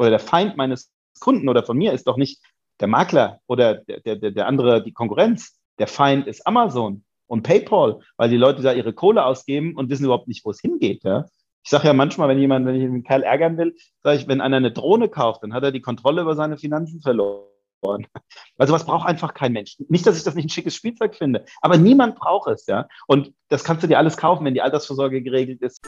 oder der Feind meines Kunden oder von mir ist doch nicht der Makler oder der, der, der andere, die Konkurrenz. Der Feind ist Amazon und PayPal, weil die Leute da ihre Kohle ausgeben und wissen überhaupt nicht, wo es hingeht. Ja? Ich sage ja manchmal, wenn jemand, wenn ich einen Kerl ärgern will, sage ich, wenn einer eine Drohne kauft, dann hat er die Kontrolle über seine Finanzen verloren. Also was braucht einfach kein Mensch. Nicht, dass ich das nicht ein schickes Spielzeug finde, aber niemand braucht es, ja. Und das kannst du dir alles kaufen, wenn die Altersvorsorge geregelt ist.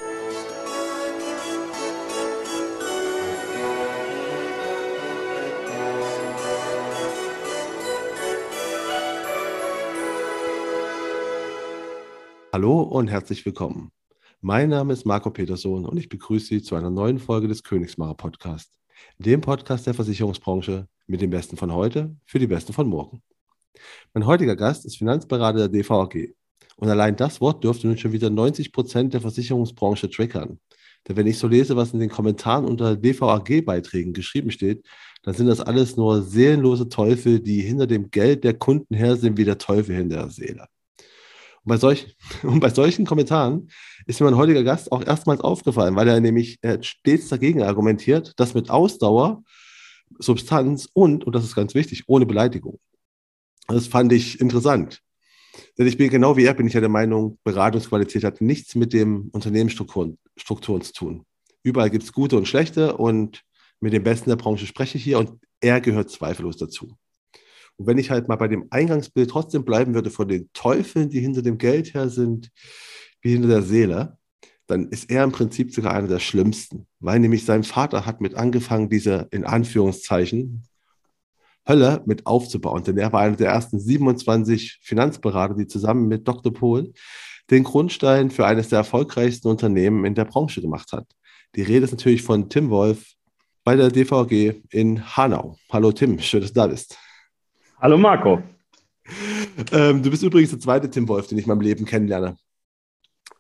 Hallo und herzlich willkommen. Mein Name ist Marco Petersohn und ich begrüße Sie zu einer neuen Folge des Königsmacher Podcast, dem Podcast der Versicherungsbranche mit dem Besten von heute für die Besten von morgen. Mein heutiger Gast ist Finanzberater der DVAG und allein das Wort dürfte nun schon wieder 90 Prozent der Versicherungsbranche triggern. Denn wenn ich so lese, was in den Kommentaren unter DVAG-Beiträgen geschrieben steht, dann sind das alles nur seelenlose Teufel, die hinter dem Geld der Kunden her sind, wie der Teufel hinter der Seele. Und bei, solch, und bei solchen Kommentaren ist mir mein heutiger Gast auch erstmals aufgefallen, weil er nämlich äh, stets dagegen argumentiert, dass mit Ausdauer, Substanz und, und das ist ganz wichtig, ohne Beleidigung. Das fand ich interessant. Denn ich bin genau wie er, bin ich ja der Meinung, Beratungsqualität hat nichts mit dem Unternehmensstrukturen Strukturen zu tun. Überall gibt es gute und schlechte und mit dem Besten der Branche spreche ich hier und er gehört zweifellos dazu. Und wenn ich halt mal bei dem Eingangsbild trotzdem bleiben würde von den Teufeln, die hinter dem Geld her sind, wie hinter der Seele, dann ist er im Prinzip sogar einer der schlimmsten, weil nämlich sein Vater hat mit angefangen, diese in Anführungszeichen Hölle mit aufzubauen. Denn er war einer der ersten 27 Finanzberater, die zusammen mit Dr. Pohl den Grundstein für eines der erfolgreichsten Unternehmen in der Branche gemacht hat. Die Rede ist natürlich von Tim Wolf bei der DVG in Hanau. Hallo Tim, schön, dass du da bist. Hallo Marco. Ähm, du bist übrigens der zweite Tim Wolf, den ich in meinem Leben kennenlerne.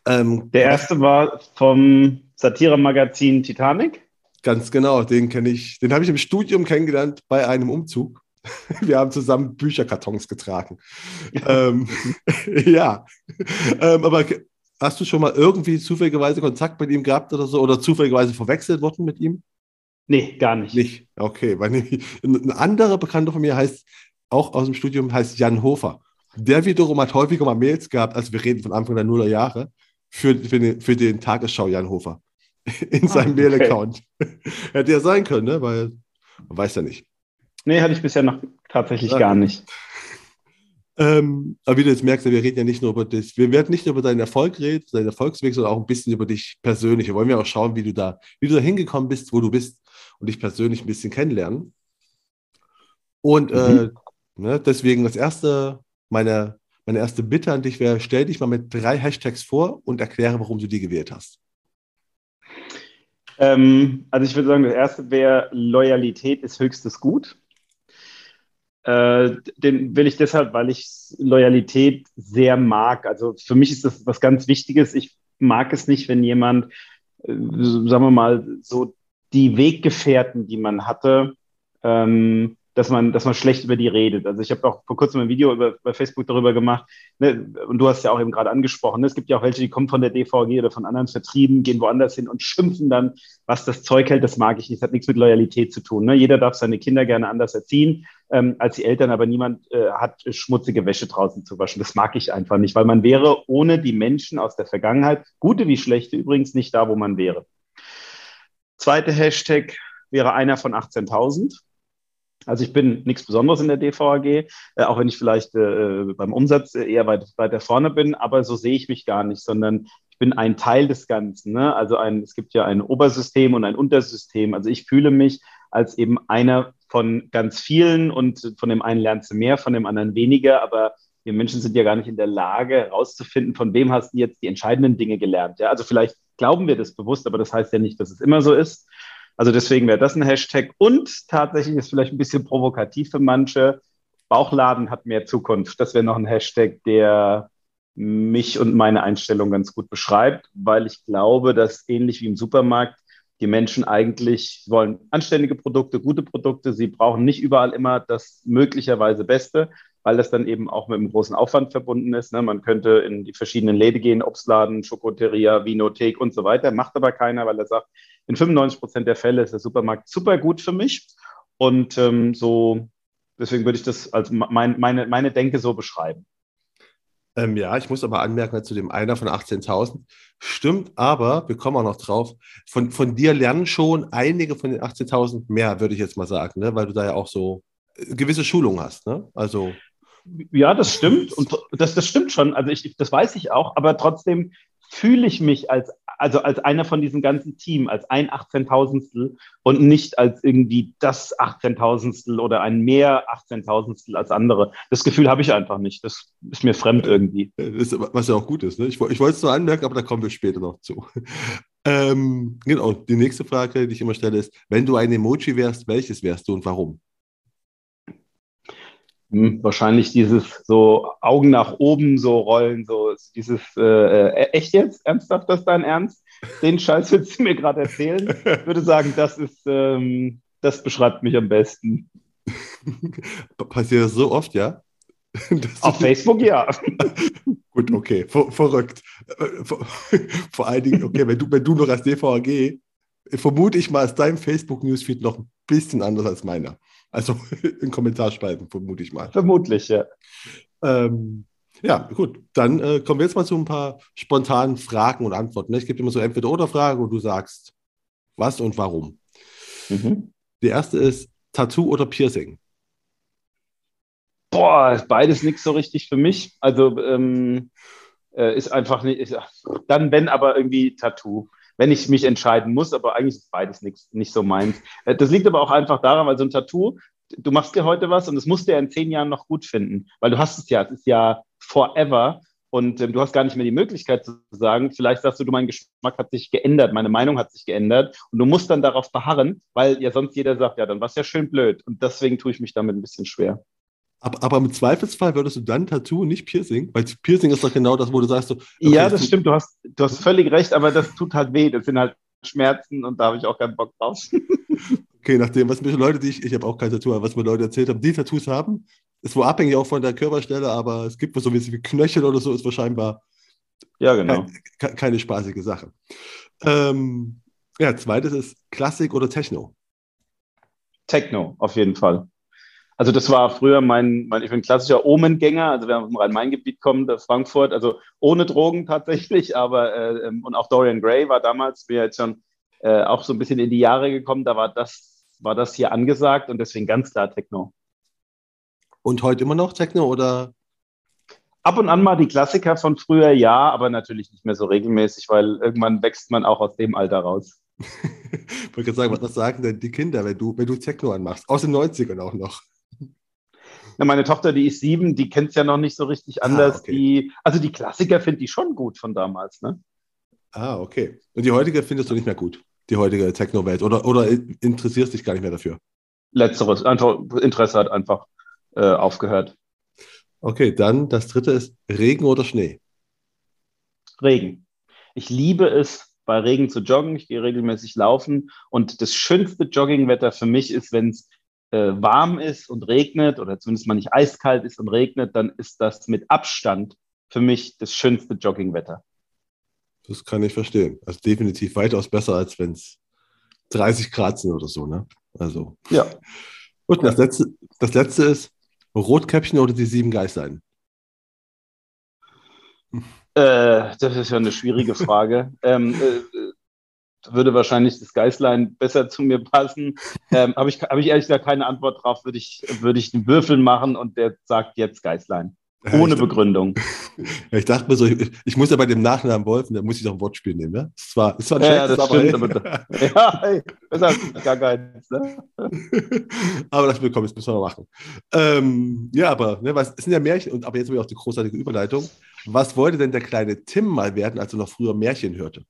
Ähm, der erste war vom Satire-Magazin Titanic. Ganz genau, den kenne ich. Den habe ich im Studium kennengelernt bei einem Umzug. Wir haben zusammen Bücherkartons getragen. ähm, ja, ähm, aber hast du schon mal irgendwie zufälligerweise Kontakt mit ihm gehabt oder so oder zufälligerweise verwechselt worden mit ihm? Nee, gar nicht. Nicht, okay. Weil ein anderer Bekannter von mir heißt auch aus dem Studium, heißt Jan Hofer. Der wiederum hat häufiger mal Mails gehabt, also wir reden von Anfang der Nuller Jahre, für, für, den, für den Tagesschau Jan Hofer in seinem ah, okay. Mail-Account. Hätte ja sein können, ne? weil man weiß ja nicht. Nee, hatte ich bisher noch tatsächlich ja. gar nicht. Ähm, aber wie du jetzt merkst, wir reden ja nicht nur über das, wir werden nicht nur über deinen Erfolg reden, deinen Erfolgsweg, sondern auch ein bisschen über dich persönlich. Wir wollen ja auch schauen, wie du da, wie du da hingekommen bist, wo du bist und dich persönlich ein bisschen kennenlernen. Und mhm. äh, Ne? Deswegen das erste, meine, meine erste Bitte an dich wäre, stell dich mal mit drei Hashtags vor und erkläre, warum du die gewählt hast. Ähm, also ich würde sagen, das erste wäre, Loyalität ist höchstes Gut. Äh, den will ich deshalb, weil ich Loyalität sehr mag. Also für mich ist das was ganz Wichtiges. Ich mag es nicht, wenn jemand, äh, sagen wir mal, so die Weggefährten, die man hatte, ähm, dass man, dass man schlecht über die redet. Also ich habe auch vor kurzem ein Video über, bei Facebook darüber gemacht, ne, und du hast ja auch eben gerade angesprochen, ne, es gibt ja auch welche, die kommen von der DVG oder von anderen Vertrieben, gehen woanders hin und schimpfen dann, was das Zeug hält, das mag ich nicht, das hat nichts mit Loyalität zu tun. Ne? Jeder darf seine Kinder gerne anders erziehen ähm, als die Eltern, aber niemand äh, hat schmutzige Wäsche draußen zu waschen. Das mag ich einfach nicht, weil man wäre ohne die Menschen aus der Vergangenheit, gute wie schlechte übrigens, nicht da, wo man wäre. Zweite Hashtag wäre einer von 18.000. Also ich bin nichts Besonderes in der DVAG, äh, auch wenn ich vielleicht äh, beim Umsatz eher weit, weiter vorne bin, aber so sehe ich mich gar nicht, sondern ich bin ein Teil des Ganzen. Ne? Also ein, es gibt ja ein Obersystem und ein Untersystem. Also ich fühle mich als eben einer von ganz vielen und von dem einen lernst du mehr, von dem anderen weniger, aber wir Menschen sind ja gar nicht in der Lage herauszufinden, von wem hast du jetzt die entscheidenden Dinge gelernt. Ja? Also vielleicht glauben wir das bewusst, aber das heißt ja nicht, dass es immer so ist. Also deswegen wäre das ein Hashtag. Und tatsächlich ist vielleicht ein bisschen provokativ für manche. Bauchladen hat mehr Zukunft. Das wäre noch ein Hashtag, der mich und meine Einstellung ganz gut beschreibt, weil ich glaube, dass ähnlich wie im Supermarkt die Menschen eigentlich wollen anständige Produkte, gute Produkte. Sie brauchen nicht überall immer das möglicherweise Beste, weil das dann eben auch mit einem großen Aufwand verbunden ist. Ne? Man könnte in die verschiedenen Läden gehen, Obstladen, Schokoteria, Vinothek und so weiter, macht aber keiner, weil er sagt, in 95 Prozent der Fälle ist der Supermarkt super gut für mich. Und ähm, so, deswegen würde ich das als mein, meine, meine Denke so beschreiben. Ähm, ja, ich muss aber anmerken, zu dem einer von 18.000. Stimmt, aber wir kommen auch noch drauf. Von, von dir lernen schon einige von den 18.000 mehr, würde ich jetzt mal sagen, ne? weil du da ja auch so äh, gewisse Schulungen hast. Ne? Also. Ja, das stimmt. Und das, das stimmt schon. Also ich, das weiß ich auch, aber trotzdem fühle ich mich als, also als einer von diesem ganzen Team, als ein 18.000stel und nicht als irgendwie das 18.000stel oder ein mehr 18.000stel als andere. Das Gefühl habe ich einfach nicht. Das ist mir fremd irgendwie. Das, was ja auch gut ist. Ne? Ich, ich wollte es nur anmerken, aber da kommen wir später noch zu. Ähm, genau, die nächste Frage, die ich immer stelle, ist, wenn du ein Emoji wärst, welches wärst du und warum? Hm, wahrscheinlich dieses so Augen nach oben so rollen, so dieses, äh, äh, echt jetzt? Ernsthaft das dein Ernst? Den Scheiß willst du mir gerade erzählen? Ich würde sagen, das ist, ähm, das beschreibt mich am besten. Passiert das so oft, ja? Auf Facebook ja. Gut, okay, Ver verrückt. Äh, vor, vor, allen Dingen, okay, wenn du, wenn du noch als DVAG, vermute ich mal, ist dein Facebook-Newsfeed noch ein bisschen anders als meiner. Also in Kommentarspalten, vermute ich mal. Vermutlich, ja. Ähm, ja, gut. Dann äh, kommen wir jetzt mal zu ein paar spontanen Fragen und Antworten. Ich gebe immer so entweder oder Fragen und du sagst, was und warum. Mhm. Die erste ist Tattoo oder Piercing? Boah, ist beides nichts so richtig für mich. Also ähm, äh, ist einfach nicht. Dann, wenn aber irgendwie Tattoo wenn ich mich entscheiden muss, aber eigentlich ist beides nix, nicht so meins. Äh, das liegt aber auch einfach daran, weil so ein Tattoo, du machst dir heute was und das musst du ja in zehn Jahren noch gut finden, weil du hast es ja, es ist ja forever und ähm, du hast gar nicht mehr die Möglichkeit zu sagen, vielleicht sagst du, du, mein Geschmack hat sich geändert, meine Meinung hat sich geändert und du musst dann darauf beharren, weil ja sonst jeder sagt, ja, dann war es ja schön blöd und deswegen tue ich mich damit ein bisschen schwer. Aber, aber, im Zweifelsfall würdest du dann Tattoo, nicht Piercing, weil Piercing ist doch genau das, wo du sagst so. Okay, ja, das stimmt, du hast, du hast völlig recht, aber das tut halt weh. Das sind halt Schmerzen und da habe ich auch keinen Bock drauf. okay, nachdem, was mir Leute, die ich, ich habe auch kein Tattoo, aber was mir Leute erzählt haben, die Tattoos haben, ist wohl abhängig auch von der Körperstelle, aber es gibt so wie Knöchel oder so, ist wahrscheinlich ja, genau. keine, keine spaßige Sache. Ähm, ja, zweites ist Klassik oder Techno? Techno, auf jeden Fall. Also das war früher mein, mein ich bin klassischer Omengänger, also wer vom Rhein-Main-Gebiet kommt, Frankfurt, also ohne Drogen tatsächlich, aber äh, ähm, und auch Dorian Gray war damals, wir jetzt schon äh, auch so ein bisschen in die Jahre gekommen, da war das, war das hier angesagt und deswegen ganz klar Techno. Und heute immer noch Techno oder? Ab und an mal die Klassiker von früher, ja, aber natürlich nicht mehr so regelmäßig, weil irgendwann wächst man auch aus dem Alter raus. ich wollte gerade sagen, was sagen denn die Kinder, wenn du, wenn du Techno anmachst? Aus den 90ern auch noch. Ja, meine Tochter, die ist sieben, die kennt es ja noch nicht so richtig ah, anders. Ah, okay. die, also die Klassiker finde ich schon gut von damals. Ne? Ah, okay. Und die heutige findest du nicht mehr gut, die heutige Techno-Welt? Oder, oder interessierst dich gar nicht mehr dafür? Letzteres. Einfach Interesse hat einfach äh, aufgehört. Okay, dann das dritte ist Regen oder Schnee? Regen. Ich liebe es, bei Regen zu joggen. Ich gehe regelmäßig laufen. Und das schönste Joggingwetter für mich ist, wenn es äh, warm ist und regnet oder zumindest mal nicht eiskalt ist und regnet, dann ist das mit Abstand für mich das schönste Joggingwetter. Das kann ich verstehen. Also definitiv weitaus besser, als wenn es 30 Grad sind oder so, ne? Also. Ja. Gut, das letzte, das letzte ist Rotkäppchen oder die sieben Geißlein? Äh, das ist ja eine schwierige Frage. ähm, äh, würde wahrscheinlich das Geißlein besser zu mir passen. Ähm, Habe ich, hab ich ehrlich gesagt keine Antwort drauf, würde ich, würd ich einen Würfel machen und der sagt jetzt Geißlein. Ohne Begründung. Ich dachte mir so, ich, ich, muss ja bei dem Nachnamen Wolfen, da muss ich doch ein Wortspiel nehmen, ne? Das war, das war ein ja, Schatz, das aber, stimmt, aber, ja, hey, besser als gar keins, ne? aber das bekommen, das müssen wir machen. Ähm, ja, aber, ne, was, es sind ja Märchen, und aber jetzt habe ich auch die großartige Überleitung. Was wollte denn der kleine Tim mal werden, als er noch früher Märchen hörte?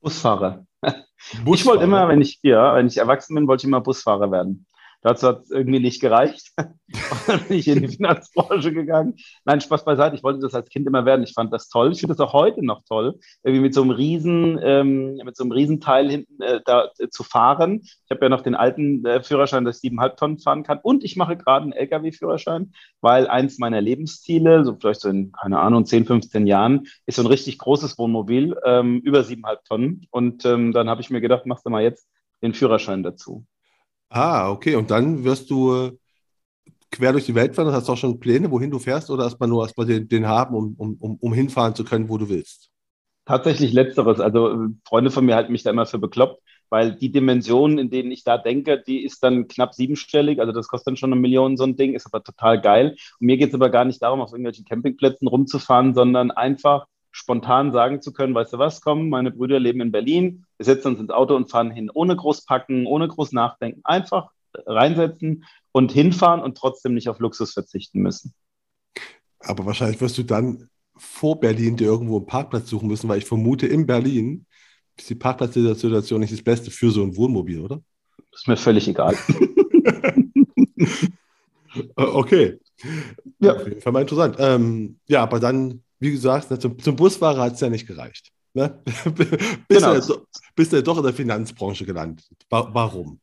Busfahrer. Busfahrer. Ich wollte immer, wenn ich, ja, wenn ich erwachsen bin, wollte ich immer Busfahrer werden. Dazu hat es irgendwie nicht gereicht. und dann bin ich in die Finanzbranche gegangen. Nein, Spaß beiseite. Ich wollte das als Kind immer werden. Ich fand das toll. Ich finde das auch heute noch toll, irgendwie mit so einem riesen, ähm, mit so einem Riesenteil hinten äh, da äh, zu fahren. Ich habe ja noch den alten äh, Führerschein, dass ich siebeneinhalb Tonnen fahren kann. Und ich mache gerade einen LKW-Führerschein, weil eins meiner Lebensziele, so vielleicht so in, keine Ahnung, 10, 15 Jahren, ist so ein richtig großes Wohnmobil, ähm, über siebeneinhalb Tonnen. Und ähm, dann habe ich mir gedacht, machst du mal jetzt den Führerschein dazu. Ah, okay. Und dann wirst du äh, quer durch die Welt fahren? Hast du auch schon Pläne, wohin du fährst oder erstmal nur erstmal den, den haben, um, um, um hinfahren zu können, wo du willst? Tatsächlich letzteres. Also äh, Freunde von mir halten mich da immer für bekloppt, weil die Dimension, in denen ich da denke, die ist dann knapp siebenstellig. Also das kostet dann schon eine Million, so ein Ding, ist aber total geil. Und mir geht es aber gar nicht darum, auf irgendwelchen Campingplätzen rumzufahren, sondern einfach spontan sagen zu können, weißt du was, komm, meine Brüder leben in Berlin, wir setzen uns ins Auto und fahren hin, ohne groß packen, ohne groß nachdenken, einfach reinsetzen und hinfahren und trotzdem nicht auf Luxus verzichten müssen. Aber wahrscheinlich wirst du dann vor Berlin dir irgendwo einen Parkplatz suchen müssen, weil ich vermute, in Berlin ist die Parkplatzsituation nicht das Beste für so ein Wohnmobil, oder? Ist mir völlig egal. okay. Ja. Auf jeden Fall mal interessant. Ähm, ja, aber dann wie gesagt, ne, zum, zum Busfahrer hat es ja nicht gereicht. Ne? bist, genau. du, bist du doch in der Finanzbranche gelandet. Warum?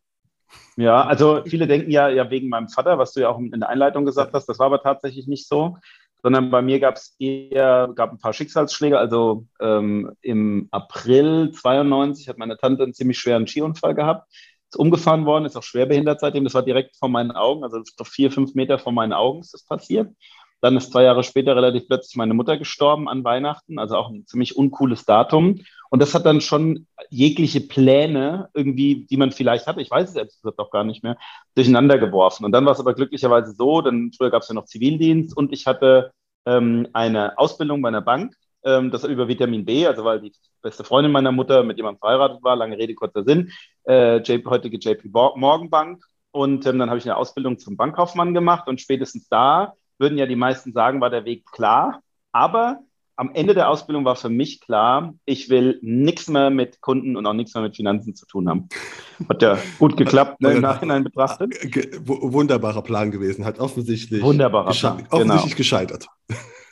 Ja, also viele denken ja, ja wegen meinem Vater, was du ja auch in der Einleitung gesagt hast. Das war aber tatsächlich nicht so, sondern bei mir gab es eher gab ein paar Schicksalsschläge. Also ähm, im April 92 hat meine Tante einen ziemlich schweren Skiunfall gehabt, ist umgefahren worden, ist auch schwerbehindert seitdem. Das war direkt vor meinen Augen, also vier, fünf Meter vor meinen Augen ist das passiert. Dann ist zwei Jahre später relativ plötzlich meine Mutter gestorben an Weihnachten, also auch ein ziemlich uncooles Datum. Und das hat dann schon jegliche Pläne irgendwie, die man vielleicht hatte, ich weiß es selbst auch gar nicht mehr, durcheinander geworfen. Und dann war es aber glücklicherweise so, denn früher gab es ja noch Zivildienst und ich hatte ähm, eine Ausbildung bei einer Bank, ähm, das über Vitamin B, also weil die beste Freundin meiner Mutter mit jemandem verheiratet war, lange Rede, kurzer Sinn, äh, JP, heutige JP Morgan Bank. Und ähm, dann habe ich eine Ausbildung zum Bankkaufmann gemacht und spätestens da würden ja die meisten sagen, war der Weg klar. Aber am Ende der Ausbildung war für mich klar, ich will nichts mehr mit Kunden und auch nichts mehr mit Finanzen zu tun haben. Hat ja gut geklappt, ne, im Nachhinein betrachtet. Wunderbarer Plan gewesen, hat offensichtlich, Wunderbarer Plan, genau. offensichtlich gescheitert.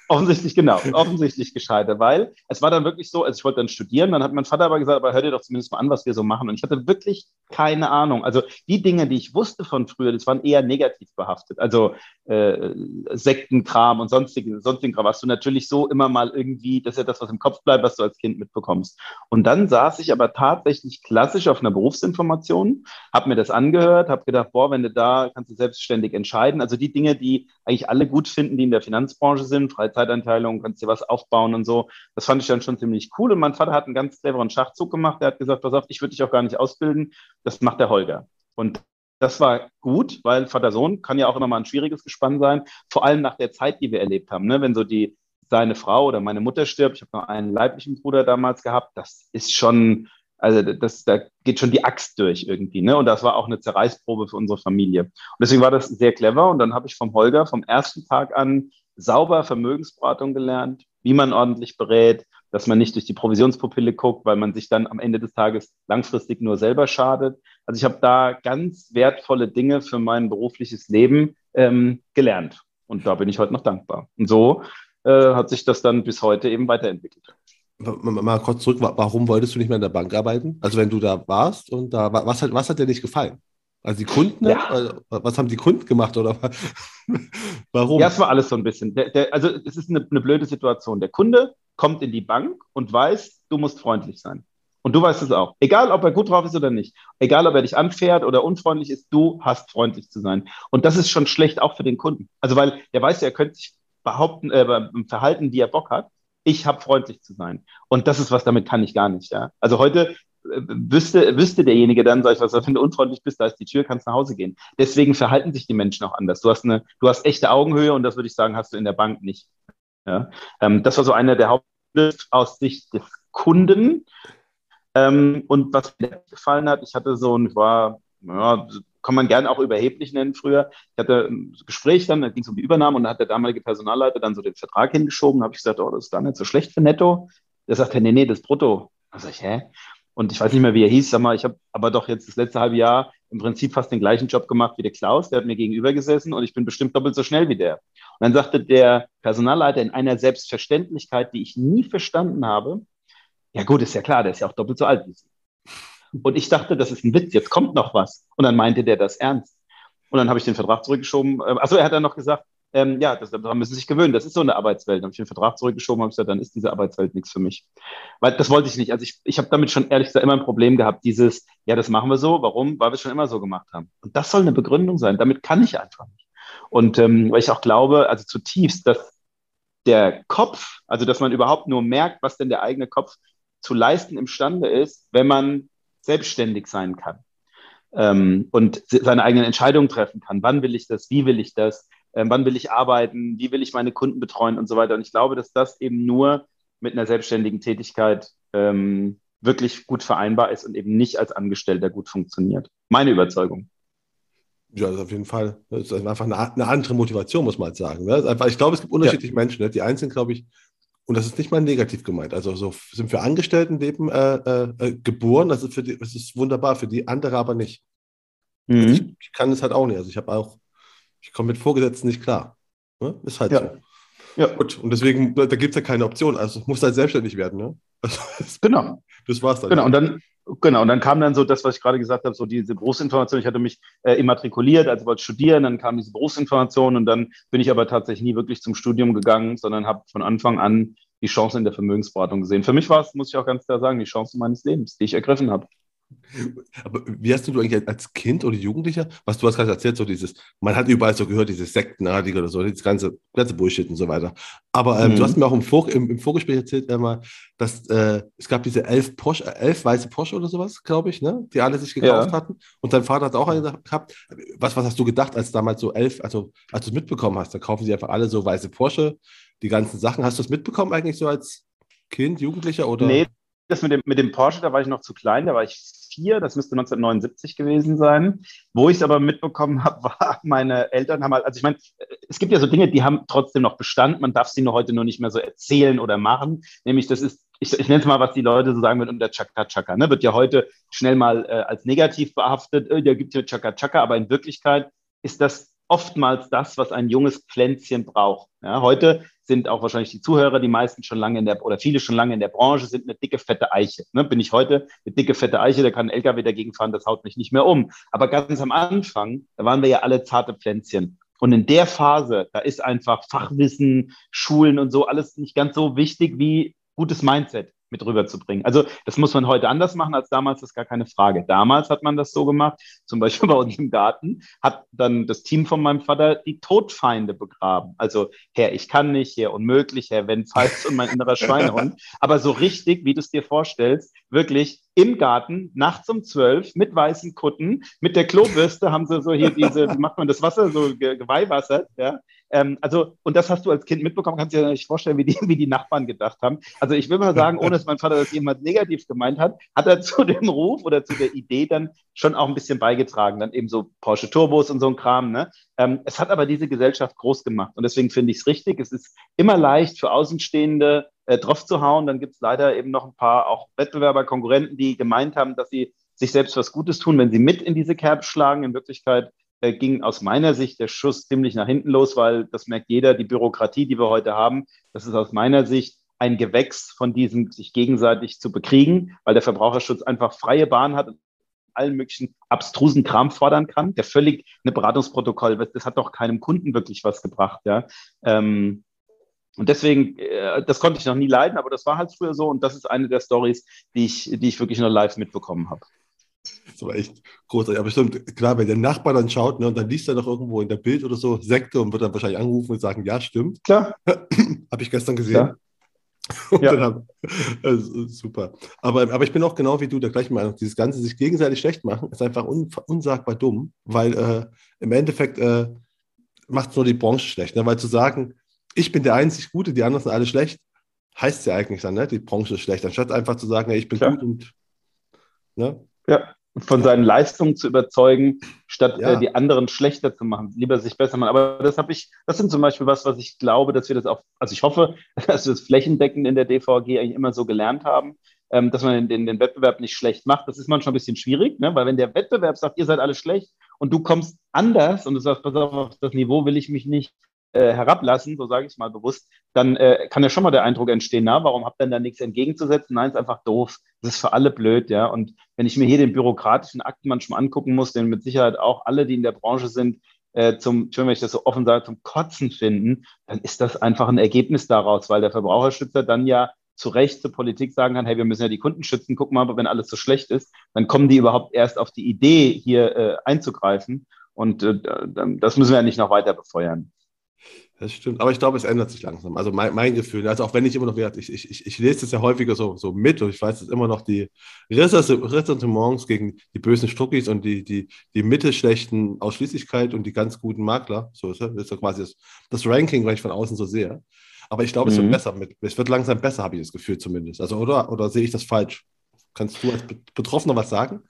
Offensichtlich, genau, offensichtlich gescheitert, weil es war dann wirklich so, also ich wollte dann studieren, dann hat mein Vater aber gesagt, aber hör dir doch zumindest mal an, was wir so machen. Und ich hatte wirklich keine Ahnung. Also die Dinge, die ich wusste von früher, das waren eher negativ behaftet. Also äh, Sektenkram und sonstigen, sonstigen Kram, was du natürlich so immer mal irgendwie, das ist ja das, was im Kopf bleibt, was du als Kind mitbekommst. Und dann saß ich aber tatsächlich klassisch auf einer Berufsinformation, habe mir das angehört, habe gedacht, boah, wenn du da, kannst du selbstständig entscheiden. Also die Dinge, die eigentlich alle gut finden, die in der Finanzbranche sind, Zeiteinteilung, kannst dir was aufbauen und so. Das fand ich dann schon ziemlich cool. Und mein Vater hat einen ganz cleveren Schachzug gemacht. Er hat gesagt, pass auf, ich würde dich auch gar nicht ausbilden. Das macht der Holger. Und das war gut, weil Vater-Sohn kann ja auch immer mal ein schwieriges Gespann sein, vor allem nach der Zeit, die wir erlebt haben. Ne? Wenn so die seine Frau oder meine Mutter stirbt, ich habe noch einen leiblichen Bruder damals gehabt, das ist schon, also das, da geht schon die Axt durch irgendwie. Ne? Und das war auch eine Zerreißprobe für unsere Familie. Und deswegen war das sehr clever. Und dann habe ich vom Holger vom ersten Tag an sauber Vermögensberatung gelernt, wie man ordentlich berät, dass man nicht durch die Provisionspupille guckt, weil man sich dann am Ende des Tages langfristig nur selber schadet. Also ich habe da ganz wertvolle Dinge für mein berufliches Leben ähm, gelernt. Und da bin ich heute noch dankbar. Und so äh, hat sich das dann bis heute eben weiterentwickelt. Mal kurz zurück, warum wolltest du nicht mehr in der Bank arbeiten? Also wenn du da warst und da, was hat, was hat dir nicht gefallen? Also die Kunden, ja. Äh, was haben die Kunden gemacht oder warum? Ja, es war alles so ein bisschen. Der, der, also es ist eine, eine, blöde Situation. Der Kunde kommt in die Bank und weiß, du musst freundlich sein. Und du weißt es auch. Egal, ob er gut drauf ist oder nicht. Egal, ob er dich anfährt oder unfreundlich ist, du hast freundlich zu sein. Und das ist schon schlecht auch für den Kunden. Also weil der weiß ja, er könnte sich behaupten, äh, verhalten, wie er Bock hat ich habe freundlich zu sein. Und das ist was, damit kann ich gar nicht. Ja? Also heute wüsste, wüsste derjenige dann, sag ich was, wenn du unfreundlich bist, da ist die Tür, kannst nach Hause gehen. Deswegen verhalten sich die Menschen auch anders. Du hast eine, du hast echte Augenhöhe und das würde ich sagen, hast du in der Bank nicht. Ja? Ähm, das war so einer der Hauptgründe aus Sicht des Kunden. Ähm, und was mir gefallen hat, ich hatte so ein, war, ja, kann man gerne auch überheblich nennen früher. Ich hatte ein Gespräch dann, da ging es um die Übernahme und da hat der damalige Personalleiter dann so den Vertrag hingeschoben. Da habe ich gesagt, oh, das ist gar nicht so schlecht für Netto. Der sagte, nee, nee, das Brutto. Da sag ich, hä? Und ich weiß nicht mehr, wie er hieß, sag mal, ich habe aber doch jetzt das letzte halbe Jahr im Prinzip fast den gleichen Job gemacht wie der Klaus. Der hat mir gegenüber gesessen und ich bin bestimmt doppelt so schnell wie der. Und dann sagte der Personalleiter in einer Selbstverständlichkeit, die ich nie verstanden habe, ja gut, ist ja klar, der ist ja auch doppelt so alt wie Sie. Und ich dachte, das ist ein Witz, jetzt kommt noch was. Und dann meinte der das ernst. Und dann habe ich den Vertrag zurückgeschoben. Also er hat dann noch gesagt, ähm, ja, das, daran müssen Sie sich gewöhnen. Das ist so eine Arbeitswelt. Dann habe ich den Vertrag zurückgeschoben und gesagt, dann ist diese Arbeitswelt nichts für mich. Weil das wollte ich nicht. Also ich, ich habe damit schon ehrlich gesagt immer ein Problem gehabt. Dieses, ja, das machen wir so. Warum? Weil wir es schon immer so gemacht haben. Und das soll eine Begründung sein. Damit kann ich einfach nicht. Und ähm, weil ich auch glaube, also zutiefst, dass der Kopf, also dass man überhaupt nur merkt, was denn der eigene Kopf zu leisten imstande ist, wenn man selbstständig sein kann ähm, und seine eigenen Entscheidungen treffen kann. Wann will ich das? Wie will ich das? Ähm, wann will ich arbeiten? Wie will ich meine Kunden betreuen und so weiter? Und ich glaube, dass das eben nur mit einer selbstständigen Tätigkeit ähm, wirklich gut vereinbar ist und eben nicht als Angestellter gut funktioniert. Meine Überzeugung. Ja, das ist auf jeden Fall das ist einfach eine, eine andere Motivation, muss man halt sagen. Ne? Einfach, ich glaube, es gibt unterschiedliche ja. Menschen. Ne? Die einen sind, glaube ich, und das ist nicht mal negativ gemeint. Also so sind für Angestelltenleben äh, äh, äh, geboren, das ist, für die, das ist wunderbar, für die andere aber nicht. Also mhm. Also ich, ich, kann es halt auch nicht. Also ich habe auch, ich komme mit Vorgesetzten nicht klar. Ne? Ist halt ja. so. Ja. Gut, und deswegen, da gibt es ja keine Option. Also muss halt selbstständig werden. Ne? Also, genau. Das war's dann. Genau, und dann, Genau, und dann kam dann so das, was ich gerade gesagt habe, so diese Berufsinformation. Ich hatte mich äh, immatrikuliert, also wollte studieren, dann kam diese Berufsinformation und dann bin ich aber tatsächlich nie wirklich zum Studium gegangen, sondern habe von Anfang an die Chance in der Vermögensberatung gesehen. Für mich war es, muss ich auch ganz klar sagen, die Chance meines Lebens, die ich ergriffen habe. Aber wie hast du eigentlich als Kind oder Jugendlicher, was du hast gerade erzählt, so dieses, man hat überall so gehört, diese Sektenartige oder so, das ganze, ganze Bullshit und so weiter. Aber ähm, mhm. du hast mir auch im, Vor im, im Vorgespräch erzählt, einmal, dass äh, es gab diese elf, Porsche, äh, elf weiße Porsche oder sowas, glaube ich, ne? die alle sich gekauft ja. hatten. Und dein Vater hat auch einen gehabt. Was, was hast du gedacht, als damals so elf, also als du es mitbekommen hast, da kaufen sie einfach alle so weiße Porsche, die ganzen Sachen. Hast du es mitbekommen eigentlich so als Kind, Jugendlicher oder? Nee, das mit dem, mit dem Porsche, da war ich noch zu klein, da war ich vier, das müsste 1979 gewesen sein. Wo ich es aber mitbekommen habe, war, meine Eltern haben halt, also ich meine, es gibt ja so Dinge, die haben trotzdem noch Bestand, man darf sie nur heute nur nicht mehr so erzählen oder machen. Nämlich, das ist, ich, ich nenne es mal, was die Leute so sagen würden unter Chaka Chaka. Ne? Wird ja heute schnell mal äh, als negativ behaftet, äh, der gibt hier Chaka Chaka, aber in Wirklichkeit ist das oftmals das, was ein junges Pflänzchen braucht. Ja, heute sind auch wahrscheinlich die Zuhörer, die meisten schon lange in der, oder viele schon lange in der Branche, sind eine dicke, fette Eiche. Ne? Bin ich heute eine dicke, fette Eiche, da kann ein LKW dagegen fahren, das haut mich nicht mehr um. Aber ganz am Anfang, da waren wir ja alle zarte Pflänzchen. Und in der Phase, da ist einfach Fachwissen, Schulen und so alles nicht ganz so wichtig wie gutes Mindset mit rüberzubringen. Also das muss man heute anders machen als damals, das ist gar keine Frage. Damals hat man das so gemacht, zum Beispiel bei uns im Garten, hat dann das Team von meinem Vater die Todfeinde begraben. Also Herr, ich kann nicht, Herr, unmöglich, Herr, wenn falls und mein innerer Schweinehund. Aber so richtig, wie du es dir vorstellst, wirklich im Garten, nachts um zwölf, mit weißen Kutten, mit der Klobürste haben sie so hier diese, wie macht man das Wasser, so Geweihwasser, ja. Ähm, also, und das hast du als Kind mitbekommen, kannst du dir nicht vorstellen, wie die, wie die Nachbarn gedacht haben. Also ich will mal sagen, ohne dass mein Vater das jemals negativ gemeint hat, hat er zu dem Ruf oder zu der Idee dann schon auch ein bisschen beigetragen. Dann eben so Porsche Turbos und so ein Kram, ne? Ähm, es hat aber diese Gesellschaft groß gemacht und deswegen finde ich es richtig. Es ist immer leicht für Außenstehende, äh, drauf zu hauen. Dann gibt es leider eben noch ein paar auch Wettbewerber, Konkurrenten, die gemeint haben, dass sie sich selbst was Gutes tun, wenn sie mit in diese Kerbe schlagen. In Wirklichkeit äh, ging aus meiner Sicht der Schuss ziemlich nach hinten los, weil das merkt jeder, die Bürokratie, die wir heute haben, das ist aus meiner Sicht ein Gewächs von diesem sich gegenseitig zu bekriegen, weil der Verbraucherschutz einfach freie Bahn hat und allen möglichen abstrusen Kram fordern kann, der völlig eine Beratungsprotokoll, das hat doch keinem Kunden wirklich was gebracht, ja. Ähm, und deswegen, äh, das konnte ich noch nie leiden, aber das war halt früher so und das ist eine der Stories, die ich, die ich wirklich nur live mitbekommen habe. Das war echt großartig. Aber stimmt, klar, wenn der Nachbar dann schaut ne, und dann liest er doch irgendwo in der Bild oder so Sekte und wird dann wahrscheinlich anrufen und sagen, ja, stimmt. Klar. habe ich gestern gesehen. Ja. ja. Hab, äh, super. Aber, aber ich bin auch genau wie du der gleichen Meinung. Dieses Ganze sich gegenseitig schlecht machen, ist einfach un, unsagbar dumm, weil äh, im Endeffekt äh, macht es nur die Branche schlecht. Ne? Weil zu sagen, ich bin der einzig Gute, die anderen sind alle schlecht, heißt ja eigentlich dann, ne? die Branche ist schlecht, anstatt einfach zu sagen, hey, ich bin Klar. gut und. Ne? Ja, von seinen Leistungen zu überzeugen, statt ja. äh, die anderen schlechter zu machen, lieber sich besser machen. Aber das habe ich, das sind zum Beispiel was, was ich glaube, dass wir das auch, also ich hoffe, dass wir das flächendeckend in der DVG eigentlich immer so gelernt haben, ähm, dass man den, den, Wettbewerb nicht schlecht macht. Das ist manchmal ein bisschen schwierig, ne? weil wenn der Wettbewerb sagt, ihr seid alle schlecht und du kommst anders und du sagst, pass auf, auf das Niveau will ich mich nicht äh, herablassen, so sage ich mal bewusst, dann äh, kann ja schon mal der Eindruck entstehen, na, warum habt ihr denn da nichts entgegenzusetzen? Nein, ist einfach doof. Das ist für alle blöd, ja. Und wenn ich mir hier den bürokratischen Akt manchmal angucken muss, den mit Sicherheit auch alle, die in der Branche sind, äh, zum, wenn ich das so offen sage, zum Kotzen finden, dann ist das einfach ein Ergebnis daraus, weil der Verbraucherschützer dann ja zu Recht zur Politik sagen kann, hey, wir müssen ja die Kunden schützen, guck mal, aber wenn alles so schlecht ist, dann kommen die überhaupt erst auf die Idee, hier äh, einzugreifen. Und äh, das müssen wir ja nicht noch weiter befeuern. Das stimmt, aber ich glaube, es ändert sich langsam. Also mein, mein Gefühl, also auch wenn ich immer noch, ich, ich, ich, ich lese das ja häufiger so, so mit und ich weiß, dass immer noch die Ressentiments gegen die bösen Struckis und die, die, die mittelschlechten Ausschließlichkeit und die ganz guten Makler, so ist, das ist so quasi das, das Ranking, weil ich von außen so sehe. Aber ich glaube, es wird mhm. besser mit, es wird langsam besser, habe ich das Gefühl zumindest. Also, oder, oder sehe ich das falsch? Kannst du als Betroffener was sagen?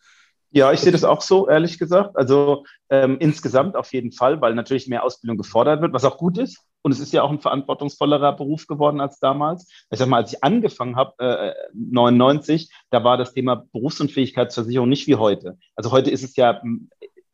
Ja, ich sehe das auch so, ehrlich gesagt. Also ähm, insgesamt auf jeden Fall, weil natürlich mehr Ausbildung gefordert wird, was auch gut ist. Und es ist ja auch ein verantwortungsvollerer Beruf geworden als damals. Ich sag mal, als ich angefangen habe, äh, 99, da war das Thema Berufsunfähigkeitsversicherung nicht wie heute. Also heute ist es ja hm,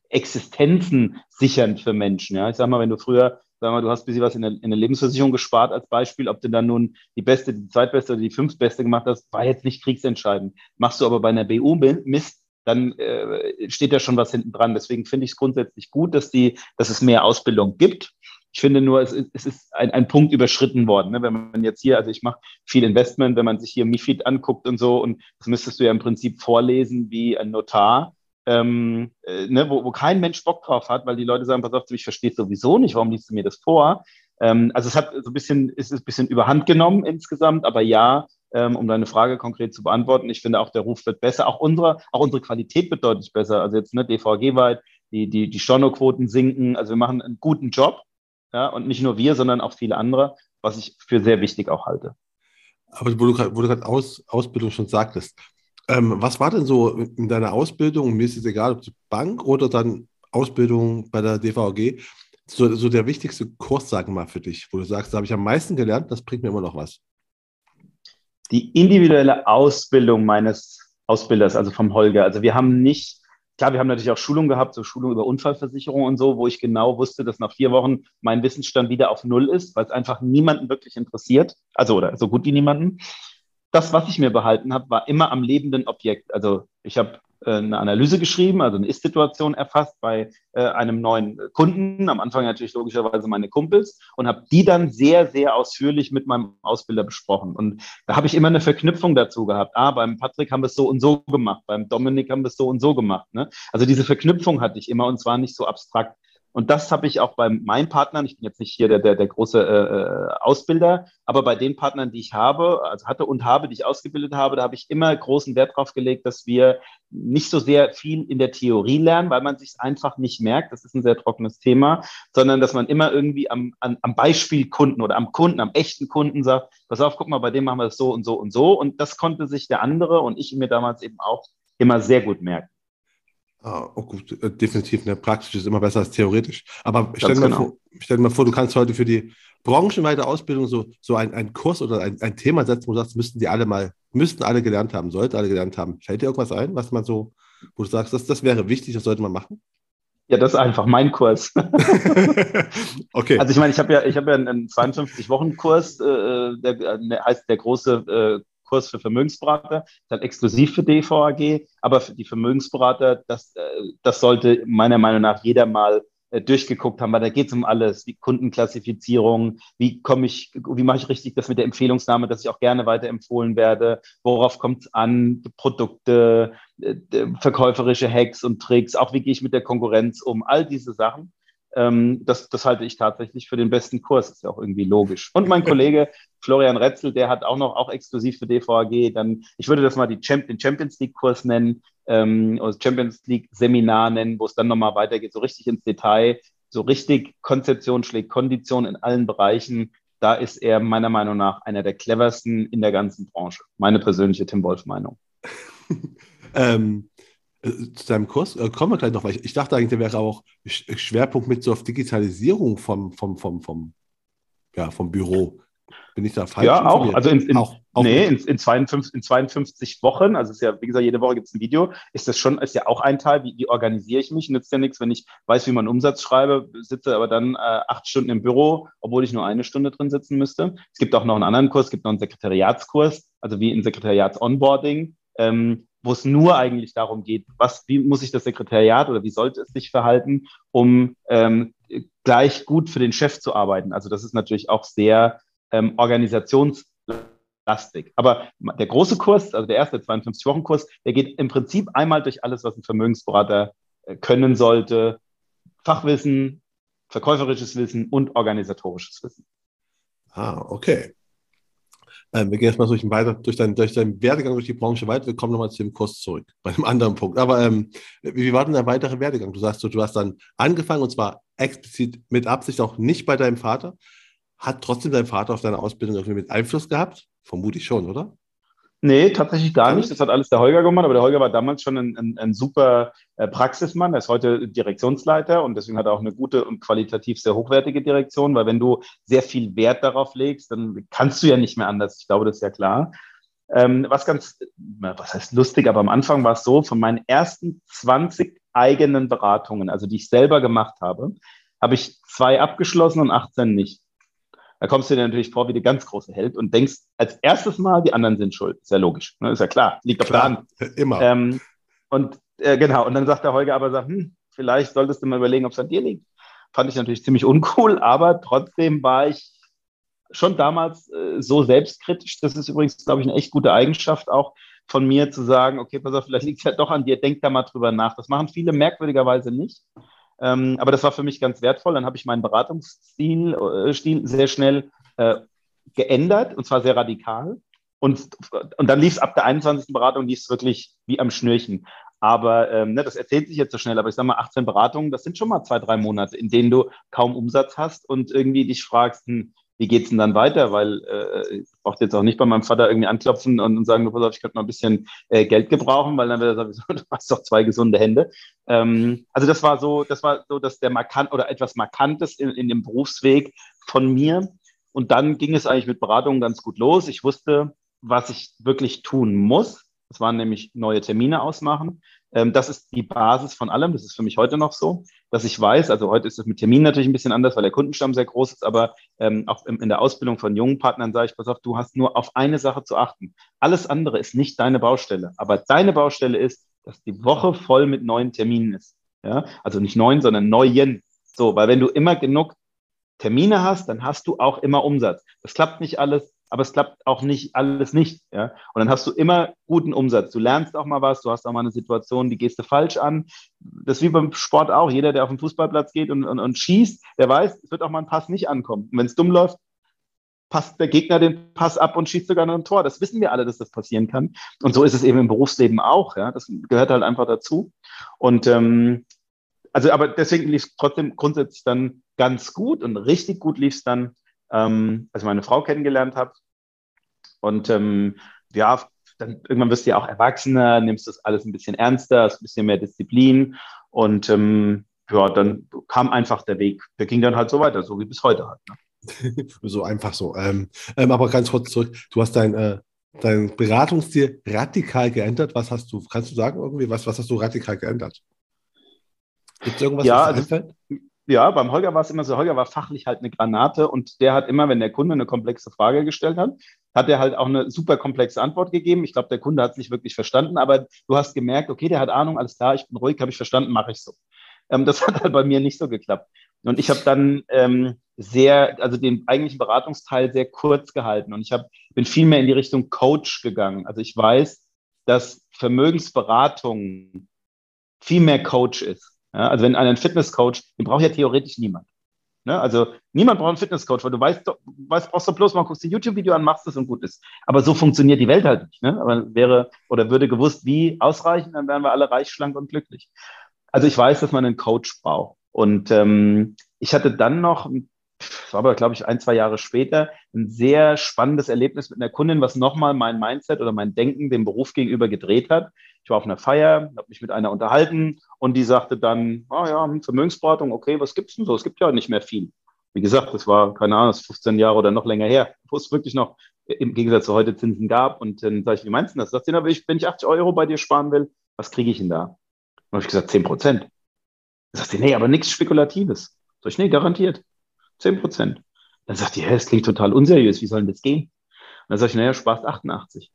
Existenzen sichernd für Menschen. Ja, ich sag mal, wenn du früher Sag mal, du hast ein bisschen was in der, in der Lebensversicherung gespart als Beispiel, ob du dann nun die beste, die zweitbeste oder die fünftbeste gemacht hast, war jetzt nicht kriegsentscheidend. Machst du aber bei einer BU Mist, dann äh, steht da schon was hinten dran. Deswegen finde ich es grundsätzlich gut, dass, die, dass es mehr Ausbildung gibt. Ich finde nur, es, es ist ein, ein Punkt überschritten worden. Ne? Wenn man jetzt hier, also ich mache viel Investment, wenn man sich hier MIFID anguckt und so, und das müsstest du ja im Prinzip vorlesen wie ein Notar, ähm, äh, ne? wo, wo kein Mensch Bock drauf hat, weil die Leute sagen, pass auf, ich verstehe sowieso nicht, warum liest du mir das vor? Ähm, also es hat so ein bisschen, ist ein bisschen überhand genommen insgesamt, aber ja, ähm, um deine Frage konkret zu beantworten. Ich finde auch, der Ruf wird besser. Auch unsere, auch unsere Qualität wird deutlich besser. Also jetzt ne, DVG-weit, die, die, die Stornoquoten sinken. Also wir machen einen guten Job. Ja, und nicht nur wir, sondern auch viele andere, was ich für sehr wichtig auch halte. Aber wo du gerade Aus, Ausbildung schon sagtest, ähm, was war denn so in deiner Ausbildung, mir ist es egal, ob die Bank oder dann Ausbildung bei der DVG, so, so der wichtigste Kurs, sagen wir mal, für dich, wo du sagst, da habe ich am meisten gelernt, das bringt mir immer noch was? Die individuelle Ausbildung meines Ausbilders, also vom Holger. Also wir haben nicht, klar, wir haben natürlich auch Schulungen gehabt, so Schulungen über Unfallversicherung und so, wo ich genau wusste, dass nach vier Wochen mein Wissensstand wieder auf Null ist, weil es einfach niemanden wirklich interessiert. Also oder so gut wie niemanden. Das, was ich mir behalten habe, war immer am lebenden Objekt. Also ich habe eine Analyse geschrieben, also eine Ist-Situation erfasst bei äh, einem neuen Kunden. Am Anfang natürlich logischerweise meine Kumpels und habe die dann sehr, sehr ausführlich mit meinem Ausbilder besprochen. Und da habe ich immer eine Verknüpfung dazu gehabt. Ah, beim Patrick haben wir es so und so gemacht, beim Dominik haben wir es so und so gemacht. Ne? Also diese Verknüpfung hatte ich immer und zwar nicht so abstrakt. Und das habe ich auch bei meinen Partnern, ich bin jetzt nicht hier der, der, der große äh, äh, Ausbilder, aber bei den Partnern, die ich habe, also hatte und habe, die ich ausgebildet habe, da habe ich immer großen Wert drauf gelegt, dass wir nicht so sehr viel in der Theorie lernen, weil man sich einfach nicht merkt, das ist ein sehr trockenes Thema, sondern dass man immer irgendwie am, an, am Beispiel Kunden oder am Kunden, am echten Kunden sagt, pass auf, guck mal, bei dem machen wir das so und so und so. Und das konnte sich der andere und ich mir damals eben auch immer sehr gut merken. Ah, oh gut, äh, definitiv. Ne? Praktisch ist immer besser als theoretisch. Aber stell dir, genau. vor, stell dir, mal vor, du kannst heute für die branchenweite Ausbildung so, so ein, einen Kurs oder ein, ein Thema setzen, wo du sagst, müssten die alle mal, müssten alle gelernt haben, sollten alle gelernt haben. Fällt dir irgendwas ein, was man so, wo du sagst, das, das wäre wichtig, das sollte man machen? Ja, das ist einfach mein Kurs. okay. Also ich meine, ich habe ja, ich habe ja einen 52-Wochen-Kurs, äh, der, der heißt der große äh, Kurs für Vermögensberater, dann exklusiv für DVAG, aber für die Vermögensberater, das, äh, das sollte meiner Meinung nach jeder mal äh, durchgeguckt haben, weil da geht es um alles, wie Kundenklassifizierung, wie komme ich, wie mache ich richtig das mit der Empfehlungsnahme, dass ich auch gerne weiterempfohlen werde, worauf kommt es an, Produkte, äh, verkäuferische Hacks und Tricks, auch wie gehe ich mit der Konkurrenz um, all diese Sachen. Ähm, das, das halte ich tatsächlich für den besten Kurs. Ist ja auch irgendwie logisch. Und mein Kollege Florian Retzel, der hat auch noch auch exklusiv für DVAG dann, ich würde das mal die Champ den Champions League Kurs nennen, ähm, oder Champions League Seminar nennen, wo es dann nochmal weitergeht, so richtig ins Detail, so richtig Konzeption schlägt Kondition in allen Bereichen. Da ist er meiner Meinung nach einer der cleversten in der ganzen Branche. Meine persönliche Tim Wolf Meinung. ähm, äh, zu deinem Kurs äh, kommen wir gleich noch, weil ich, ich, dachte eigentlich, der wäre auch Schwerpunkt mit so auf Digitalisierung vom, vom, vom, vom, ja, vom Büro. Bin ich da falsch? Ja, auch. Also in, in, auch, auch nee, in, in, 52, in 52 Wochen, also ist ja, wie gesagt, jede Woche gibt es ein Video, ist das schon, ist ja auch ein Teil, wie, wie organisiere ich mich? Nützt ja nichts, wenn ich weiß, wie man Umsatz schreibe, sitze aber dann äh, acht Stunden im Büro, obwohl ich nur eine Stunde drin sitzen müsste. Es gibt auch noch einen anderen Kurs, es gibt noch einen Sekretariatskurs, also wie ein Sekretariats-Onboarding, ähm, wo es nur eigentlich darum geht, was, wie muss sich das Sekretariat oder wie sollte es sich verhalten, um ähm, gleich gut für den Chef zu arbeiten. Also das ist natürlich auch sehr ähm, organisationslastig. Aber der große Kurs, also der erste 52-Wochen-Kurs, der geht im Prinzip einmal durch alles, was ein Vermögensberater äh, können sollte. Fachwissen, verkäuferisches Wissen und organisatorisches Wissen. Ah, okay. Ähm, wir gehen jetzt mal durch, weiter, durch, deinen, durch deinen Werdegang durch die Branche weiter. Wir kommen nochmal zu dem Kurs zurück, bei einem anderen Punkt. Aber ähm, wie war denn der weitere Werdegang? Du sagst, du, du hast dann angefangen und zwar explizit mit Absicht auch nicht bei deinem Vater. Hat trotzdem dein Vater auf deine Ausbildung irgendwie mit Einfluss gehabt? Vermutlich schon, oder? Nee, tatsächlich gar nicht. Das hat alles der Holger gemacht, aber der Holger war damals schon ein, ein, ein super äh, Praxismann. Er ist heute Direktionsleiter und deswegen hat er auch eine gute und qualitativ sehr hochwertige Direktion, weil wenn du sehr viel Wert darauf legst, dann kannst du ja nicht mehr anders. Ich glaube, das ist ja klar. Ähm, was ganz, was heißt lustig, aber am Anfang war es so, von meinen ersten 20 eigenen Beratungen, also die ich selber gemacht habe, habe ich zwei abgeschlossen und 18 nicht. Da kommst du dir natürlich vor wie der ganz große Held und denkst als erstes Mal, die anderen sind schuld. Ist ja logisch. Ne? Ist ja klar. Liegt auf der Hand. Immer. Ähm, und äh, genau. Und dann sagt der Holger aber, sagt, hm, vielleicht solltest du mal überlegen, ob es an dir liegt. Fand ich natürlich ziemlich uncool, aber trotzdem war ich schon damals äh, so selbstkritisch. Das ist übrigens, glaube ich, eine echt gute Eigenschaft auch von mir zu sagen, okay, pass auf, vielleicht liegt es ja doch an dir, denk da mal drüber nach. Das machen viele merkwürdigerweise nicht. Ähm, aber das war für mich ganz wertvoll. Dann habe ich meinen Beratungsstil äh, Stil sehr schnell äh, geändert und zwar sehr radikal. Und, und dann lief es ab der 21. Beratung, lief es wirklich wie am Schnürchen. Aber ähm, ne, das erzählt sich jetzt so schnell, aber ich sage mal, 18 Beratungen, das sind schon mal zwei, drei Monate, in denen du kaum Umsatz hast und irgendwie dich fragst, hm, wie geht's denn dann weiter? Weil äh, ich brauchte jetzt auch nicht bei meinem Vater irgendwie anklopfen und, und sagen, pass auf, ich könnte mal ein bisschen äh, Geld gebrauchen, weil dann wird er sowieso, du hast doch zwei gesunde Hände. Ähm, also das war so, das war so, dass der markant oder etwas Markantes in, in dem Berufsweg von mir. Und dann ging es eigentlich mit Beratungen ganz gut los. Ich wusste, was ich wirklich tun muss. Das waren nämlich neue Termine ausmachen. Ähm, das ist die Basis von allem. Das ist für mich heute noch so, dass ich weiß, also heute ist es mit Terminen natürlich ein bisschen anders, weil der Kundenstamm sehr groß ist, aber ähm, auch in der Ausbildung von jungen Partnern sage ich, pass auf, du hast nur auf eine Sache zu achten. Alles andere ist nicht deine Baustelle. Aber deine Baustelle ist, dass die Woche voll mit neuen Terminen ist. Ja? Also nicht neuen, sondern neuen. So, weil wenn du immer genug Termine hast, dann hast du auch immer Umsatz. Das klappt nicht alles, aber es klappt auch nicht alles nicht. Ja? Und dann hast du immer guten Umsatz. Du lernst auch mal was, du hast auch mal eine Situation, die gehst du falsch an. Das ist wie beim Sport auch. Jeder, der auf den Fußballplatz geht und, und, und schießt, der weiß, es wird auch mal ein Pass nicht ankommen. Und wenn es dumm läuft, passt der Gegner den Pass ab und schießt sogar noch ein Tor. Das wissen wir alle, dass das passieren kann. Und so ist es eben im Berufsleben auch. Ja? Das gehört halt einfach dazu. Und ähm, also, aber deswegen lief es trotzdem grundsätzlich dann ganz gut und richtig gut lief es dann, ähm, als ich meine Frau kennengelernt habe. Und ähm, ja, dann irgendwann wirst du ja auch erwachsener, nimmst das alles ein bisschen ernster, hast ein bisschen mehr Disziplin und ähm, ja, dann kam einfach der Weg. Der ging dann halt so weiter, so wie bis heute halt. Ne? so einfach so. Ähm, ähm, aber ganz kurz zurück, du hast dein, äh, dein Beratungsstil radikal geändert. Was hast du, kannst du sagen irgendwie, was, was hast du radikal geändert? Gibt es irgendwas, ja, was dir also, ja, beim Holger war es immer so, Holger war fachlich halt eine Granate und der hat immer, wenn der Kunde eine komplexe Frage gestellt hat, hat er halt auch eine super komplexe Antwort gegeben. Ich glaube, der Kunde hat es nicht wirklich verstanden, aber du hast gemerkt, okay, der hat Ahnung, alles klar, ich bin ruhig, habe ich verstanden, mache ich so. Ähm, das hat halt bei mir nicht so geklappt. Und ich habe dann ähm, sehr, also den eigentlichen Beratungsteil sehr kurz gehalten und ich hab, bin viel mehr in die Richtung Coach gegangen. Also ich weiß, dass Vermögensberatung viel mehr Coach ist. Ja, also wenn einen Fitnesscoach, den braucht ja theoretisch niemand. Ne? Also niemand braucht einen Fitnesscoach, weil du weißt, weißt brauchst du bloß mal guckst ein YouTube-Video an, machst es und gut ist. Aber so funktioniert die Welt halt nicht. Ne? Aber wäre oder würde gewusst, wie ausreichen, dann wären wir alle reich, schlank und glücklich. Also ich weiß, dass man einen Coach braucht. Und ähm, ich hatte dann noch das war aber, glaube ich, ein, zwei Jahre später, ein sehr spannendes Erlebnis mit einer Kundin, was nochmal mein Mindset oder mein Denken dem Beruf gegenüber gedreht hat. Ich war auf einer Feier, habe mich mit einer unterhalten und die sagte dann, ah oh ja, Vermögensberatung, okay, was gibt's denn so? Es gibt ja nicht mehr viel. Wie gesagt, das war, keine Ahnung, das ist 15 Jahre oder noch länger her, wo es wirklich noch im Gegensatz zu heute Zinsen gab. Und dann sage ich, wie meinst du das? Sagt sie, wenn ich 80 Euro bei dir sparen will, was kriege ich denn da? Dann habe ich gesagt, 10 Prozent. Sagt sie, nee, aber nichts Spekulatives. Sag ich, nee, garantiert. 10 Prozent. Dann sagt die, hä, das klingt total unseriös, wie soll denn das gehen? Und dann sage ich, naja, sparst 88.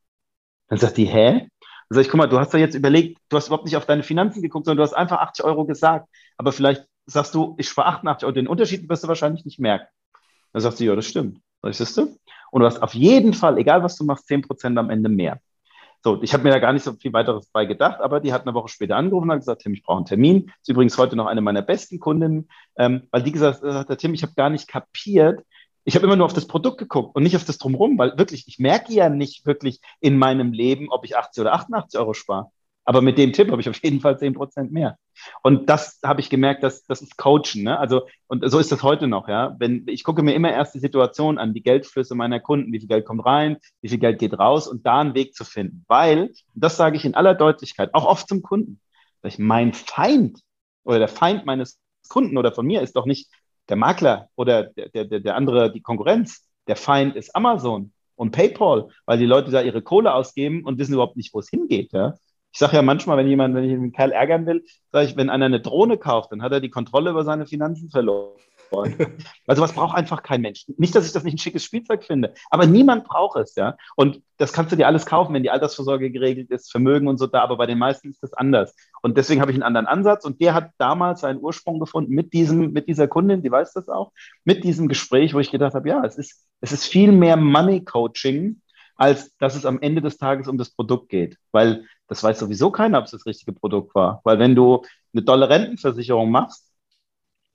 Dann sagt die, hä? Dann sage ich, guck mal, du hast doch jetzt überlegt, du hast überhaupt nicht auf deine Finanzen geguckt, sondern du hast einfach 80 Euro gesagt. Aber vielleicht sagst du, ich spare 88 Euro, den Unterschied wirst du wahrscheinlich nicht merken. Dann sagt sie, ja, das stimmt. Sag ich, siehst du? Und du hast auf jeden Fall, egal was du machst, 10 Prozent am Ende mehr. So, ich habe mir da gar nicht so viel weiteres bei gedacht, aber die hat eine Woche später angerufen und hat gesagt, Tim, ich brauche einen Termin. Ist übrigens heute noch eine meiner besten Kundinnen, ähm, weil die gesagt hat, Tim, ich habe gar nicht kapiert. Ich habe immer nur auf das Produkt geguckt und nicht auf das Drumherum, weil wirklich, ich merke ja nicht wirklich in meinem Leben, ob ich 80 oder 88 Euro spare. Aber mit dem Tipp habe ich auf jeden Fall 10 Prozent mehr. Und das habe ich gemerkt, dass das ist Coachen. Ne? Also, und so ist das heute noch, ja. Wenn ich gucke mir immer erst die Situation an, die Geldflüsse meiner Kunden, wie viel Geld kommt rein, wie viel Geld geht raus und da einen Weg zu finden. Weil, das sage ich in aller Deutlichkeit, auch oft zum Kunden, ich, mein Feind oder der Feind meines Kunden oder von mir ist doch nicht der Makler oder der, der, der andere, die Konkurrenz. Der Feind ist Amazon und PayPal, weil die Leute da ihre Kohle ausgeben und wissen überhaupt nicht, wo es hingeht. Ja? Ich sage ja manchmal, wenn jemand, wenn ich einen Kerl ärgern will, sage ich, wenn einer eine Drohne kauft, dann hat er die Kontrolle über seine Finanzen verloren. Also was braucht einfach kein Mensch. Nicht, dass ich das nicht ein schickes Spielzeug finde, aber niemand braucht es, ja. Und das kannst du dir alles kaufen, wenn die Altersvorsorge geregelt ist, Vermögen und so da, aber bei den meisten ist das anders. Und deswegen habe ich einen anderen Ansatz und der hat damals seinen Ursprung gefunden mit diesem, mit dieser Kundin, die weiß das auch, mit diesem Gespräch, wo ich gedacht habe, ja, es ist, es ist viel mehr Money Coaching, als dass es am Ende des Tages um das Produkt geht. Weil das weiß sowieso keiner, ob es das richtige Produkt war. Weil wenn du eine dolle Rentenversicherung machst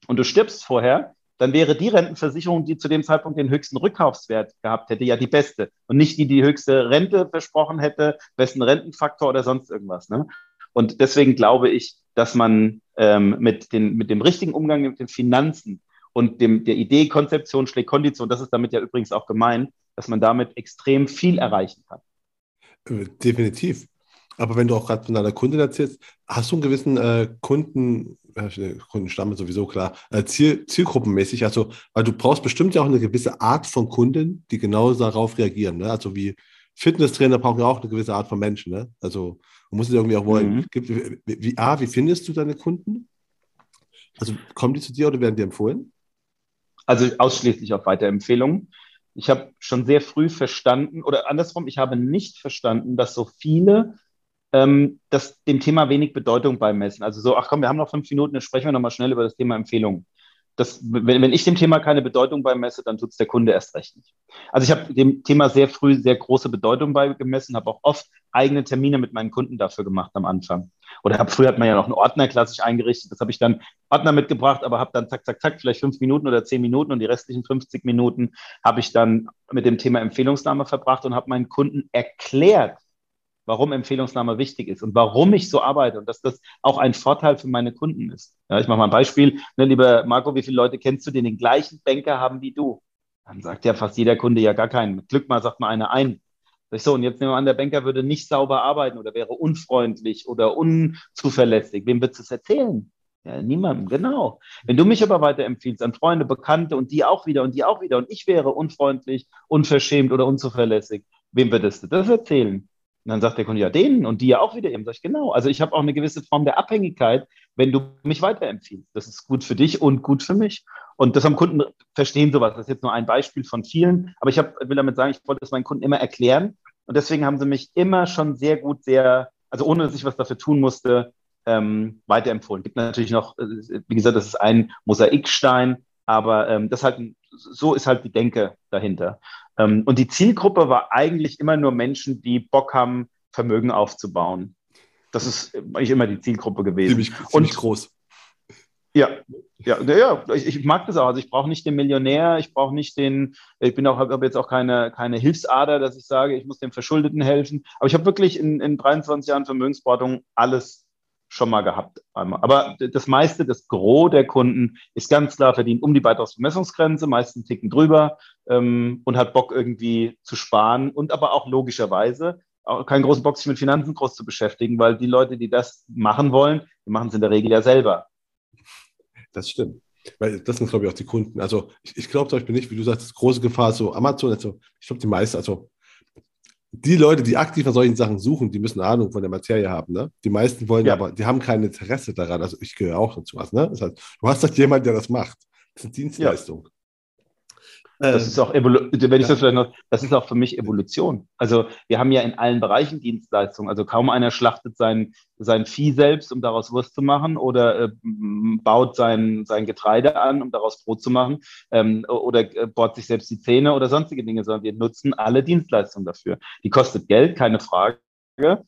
und du stirbst vorher, dann wäre die Rentenversicherung, die zu dem Zeitpunkt den höchsten Rückkaufswert gehabt hätte, ja die beste. Und nicht die, die höchste Rente versprochen hätte, besten Rentenfaktor oder sonst irgendwas. Ne? Und deswegen glaube ich, dass man ähm, mit, den, mit dem richtigen Umgang mit den Finanzen und dem, der Idee, Konzeption schlägt Kondition, das ist damit ja übrigens auch gemeint, dass man damit extrem viel erreichen kann. Äh, definitiv. Aber wenn du auch gerade von deiner Kundin erzählst, hast du einen gewissen äh, Kunden, äh, Kundenstamm ist sowieso klar, äh, Ziel, zielgruppenmäßig, also, weil du brauchst bestimmt ja auch eine gewisse Art von Kunden, die genau darauf reagieren. Ne? Also wie Fitnesstrainer brauchen ja auch eine gewisse Art von Menschen. Ne? Also man muss es irgendwie auch wollen. Mhm. Gibt, wie, wie, A, wie findest du deine Kunden? Also kommen die zu dir oder werden die empfohlen? Also ausschließlich auf Weiterempfehlungen. Ich habe schon sehr früh verstanden, oder andersrum, ich habe nicht verstanden, dass so viele ähm, das dem Thema wenig Bedeutung beimessen. Also so, ach komm, wir haben noch fünf Minuten, dann sprechen wir nochmal schnell über das Thema Empfehlungen. Das, wenn, wenn ich dem Thema keine Bedeutung beimesse, dann tut es der Kunde erst recht nicht. Also ich habe dem Thema sehr früh sehr große Bedeutung beigemessen, habe auch oft eigene Termine mit meinen Kunden dafür gemacht am Anfang. Oder hab, früher hat man ja noch einen Ordner klassisch eingerichtet. Das habe ich dann Ordner mitgebracht, aber habe dann zack, zack, zack, vielleicht fünf Minuten oder zehn Minuten und die restlichen 50 Minuten habe ich dann mit dem Thema Empfehlungsnahme verbracht und habe meinen Kunden erklärt, warum Empfehlungsnahme wichtig ist und warum ich so arbeite und dass das auch ein Vorteil für meine Kunden ist. Ja, ich mache mal ein Beispiel. Ne, lieber Marco, wie viele Leute kennst du, die den gleichen Banker haben wie du? Dann sagt ja fast jeder Kunde ja gar keinen. Mit Glück mal sagt mal einer ein. So, und jetzt nehmen wir an, der Banker würde nicht sauber arbeiten oder wäre unfreundlich oder unzuverlässig. Wem würdest du es erzählen? Ja, niemandem, genau. Wenn du mich aber weiterempfiehlst an Freunde, Bekannte und die auch wieder und die auch wieder und ich wäre unfreundlich, unverschämt oder unzuverlässig, wem würdest du das erzählen? Und dann sagt der Kunde, ja, denen und die ja auch wieder eben. Sag ich, genau. Also ich habe auch eine gewisse Form der Abhängigkeit, wenn du mich weiterempfiehlst. Das ist gut für dich und gut für mich. Und das haben Kunden verstehen sowas. Das ist jetzt nur ein Beispiel von vielen. Aber ich hab, will damit sagen, ich wollte es meinen Kunden immer erklären. Und deswegen haben sie mich immer schon sehr gut, sehr, also ohne dass ich was dafür tun musste, ähm, weiterempfohlen. Gibt natürlich noch, äh, wie gesagt, das ist ein Mosaikstein, aber ähm, das halt, so ist halt die Denke dahinter. Ähm, und die Zielgruppe war eigentlich immer nur Menschen, die Bock haben, Vermögen aufzubauen. Das ist eigentlich immer die Zielgruppe gewesen. Ziemlich, ziemlich und, groß. Ja, ja, ja, ich, ich mag das auch. Also ich brauche nicht den Millionär, ich brauche nicht den, ich bin auch, habe jetzt auch keine, keine Hilfsader, dass ich sage, ich muss dem Verschuldeten helfen. Aber ich habe wirklich in, in 23 Jahren Vermögensberatung alles schon mal gehabt. Einmal. Aber das meiste, das Gros der Kunden ist ganz klar verdient um die Beitragsbemessungsgrenze, meistens ticken drüber ähm, und hat Bock irgendwie zu sparen und aber auch logischerweise auch keinen großen Bock, sich mit Finanzen groß zu beschäftigen, weil die Leute, die das machen wollen, die machen es in der Regel ja selber. Das stimmt. Weil das sind, glaube ich, auch die Kunden. Also ich, ich glaube zum Beispiel nicht, wie du sagst, große Gefahr, so Amazon, also ich glaube, die meisten, also die Leute, die aktiv an solchen Sachen suchen, die müssen Ahnung von der Materie haben. Ne? Die meisten wollen ja. aber, die haben kein Interesse daran. Also ich gehöre auch dazu was. Ne? Das heißt, du hast halt jemanden, der das macht. Das ist eine Dienstleistung. Ja. Das ähm, ist auch Evolu wenn ich das vielleicht noch, das ist auch für mich Evolution. Also wir haben ja in allen Bereichen Dienstleistungen. Also kaum einer schlachtet sein, sein Vieh selbst, um daraus Wurst zu machen, oder äh, baut sein, sein Getreide an, um daraus Brot zu machen, ähm, oder äh, bohrt sich selbst die Zähne oder sonstige Dinge, sondern wir nutzen alle Dienstleistungen dafür. Die kostet Geld, keine Frage.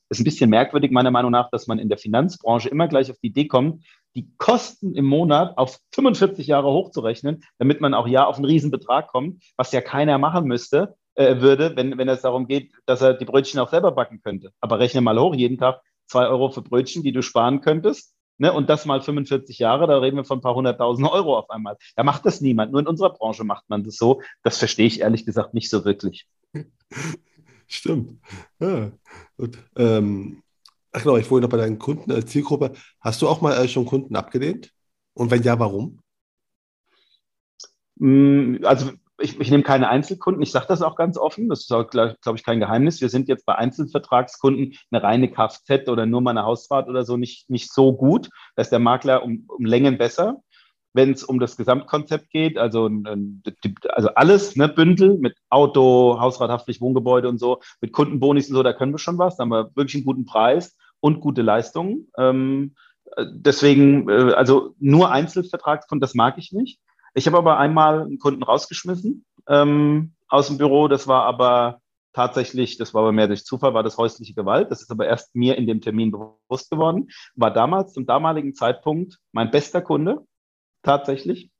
Ist ein bisschen merkwürdig, meiner Meinung nach, dass man in der Finanzbranche immer gleich auf die Idee kommt, die Kosten im Monat auf 45 Jahre hochzurechnen, damit man auch ja auf einen Riesenbetrag kommt, was ja keiner machen müsste, äh, würde, wenn, wenn es darum geht, dass er die Brötchen auch selber backen könnte. Aber rechne mal hoch, jeden Tag zwei Euro für Brötchen, die du sparen könntest. Ne, und das mal 45 Jahre, da reden wir von ein paar hunderttausend Euro auf einmal. Da macht das niemand. Nur in unserer Branche macht man das so. Das verstehe ich ehrlich gesagt nicht so wirklich. Stimmt. Ja. Gut. Ähm, Ach genau, ich wollte noch bei deinen Kunden, äh, Zielgruppe. Hast du auch mal äh, schon Kunden abgelehnt? Und wenn ja, warum? Mm, also ich, ich nehme keine Einzelkunden, ich sage das auch ganz offen, das ist glaube glaub ich, kein Geheimnis. Wir sind jetzt bei Einzelvertragskunden eine reine Kfz oder nur mal eine Hausfahrt oder so nicht, nicht so gut. Da ist der Makler um, um Längen besser. Wenn es um das Gesamtkonzept geht, also, also alles, ne, Bündel mit Auto, Hausrat, Haftpflicht, Wohngebäude und so, mit Kundenbonis und so, da können wir schon was, da haben wir wirklich einen guten Preis und gute Leistungen. Ähm, deswegen, äh, also nur Einzelvertragskunden, das mag ich nicht. Ich habe aber einmal einen Kunden rausgeschmissen ähm, aus dem Büro. Das war aber tatsächlich, das war aber mehr durch Zufall, war das häusliche Gewalt. Das ist aber erst mir in dem Termin bewusst geworden. War damals, zum damaligen Zeitpunkt, mein bester Kunde, tatsächlich.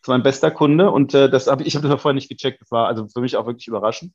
Das war mein bester Kunde und äh, das hab, ich habe das vorher nicht gecheckt. Das war also für mich auch wirklich überraschend.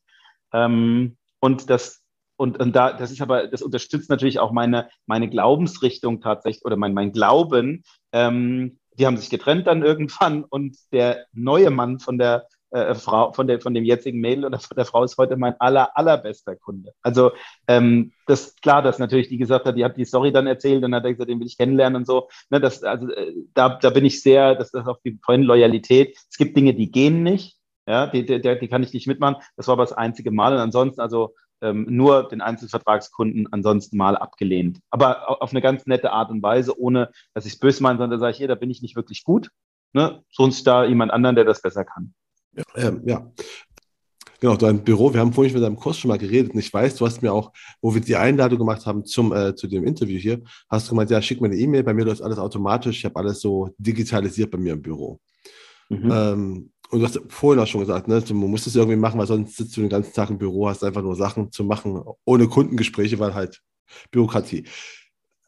Ähm, und das und, und da, das ist aber, das unterstützt natürlich auch meine, meine Glaubensrichtung tatsächlich oder mein, mein Glauben. Ähm, die haben sich getrennt dann irgendwann und der neue Mann von der äh, Frau, von, der, von dem jetzigen Mädel oder von der Frau ist heute mein aller, allerbester Kunde. Also ähm, das ist klar, dass natürlich die gesagt hat, die hat die Story dann erzählt und hat gesagt, den will ich kennenlernen und so. Ne, das, also, äh, da, da bin ich sehr, das ist auch wie vorhin Loyalität. Es gibt Dinge, die gehen nicht. Ja, die, die, die kann ich nicht mitmachen. Das war aber das einzige Mal. Und ansonsten, also ähm, nur den Einzelvertragskunden ansonsten mal abgelehnt. Aber auf eine ganz nette Art und Weise, ohne dass ich es böse meine, sondern da sage ich, hey, da bin ich nicht wirklich gut. Ne? Sonst da jemand anderen, der das besser kann. Ja, ähm, ja. Genau, dein Büro, wir haben vorhin mit deinem Kurs schon mal geredet und ich weiß, du hast mir auch, wo wir die Einladung gemacht haben zum, äh, zu dem Interview hier, hast du gemeint, ja, schick mir eine E-Mail, bei mir läuft alles automatisch, ich habe alles so digitalisiert bei mir im Büro. Mhm. Ähm, und du hast vorhin auch schon gesagt, ne, man muss das irgendwie machen, weil sonst sitzt du den ganzen Tag im Büro, hast einfach nur Sachen zu machen, ohne Kundengespräche, weil halt Bürokratie.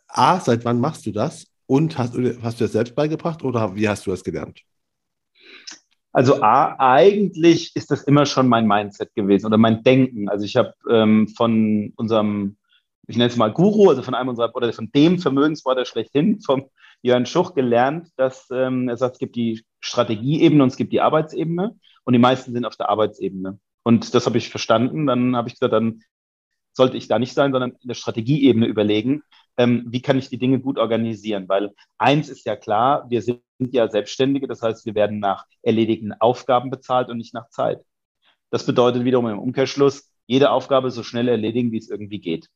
A, seit wann machst du das? Und hast, hast du das selbst beigebracht oder wie hast du das gelernt? Also A, eigentlich ist das immer schon mein Mindset gewesen oder mein Denken. Also ich habe ähm, von unserem, ich nenne es mal Guru, also von einem unserer, oder von dem Vermögensberater schlechthin, vom Jörn Schuch gelernt, dass ähm, er sagt, es gibt die Strategieebene und es gibt die Arbeitsebene und die meisten sind auf der Arbeitsebene. Und das habe ich verstanden. Dann habe ich gesagt, dann sollte ich da nicht sein, sondern in der Strategieebene überlegen, ähm, wie kann ich die Dinge gut organisieren? Weil eins ist ja klar, wir sind ja Selbstständige, das heißt, wir werden nach erledigten Aufgaben bezahlt und nicht nach Zeit. Das bedeutet wiederum im Umkehrschluss, jede Aufgabe so schnell erledigen, wie es irgendwie geht.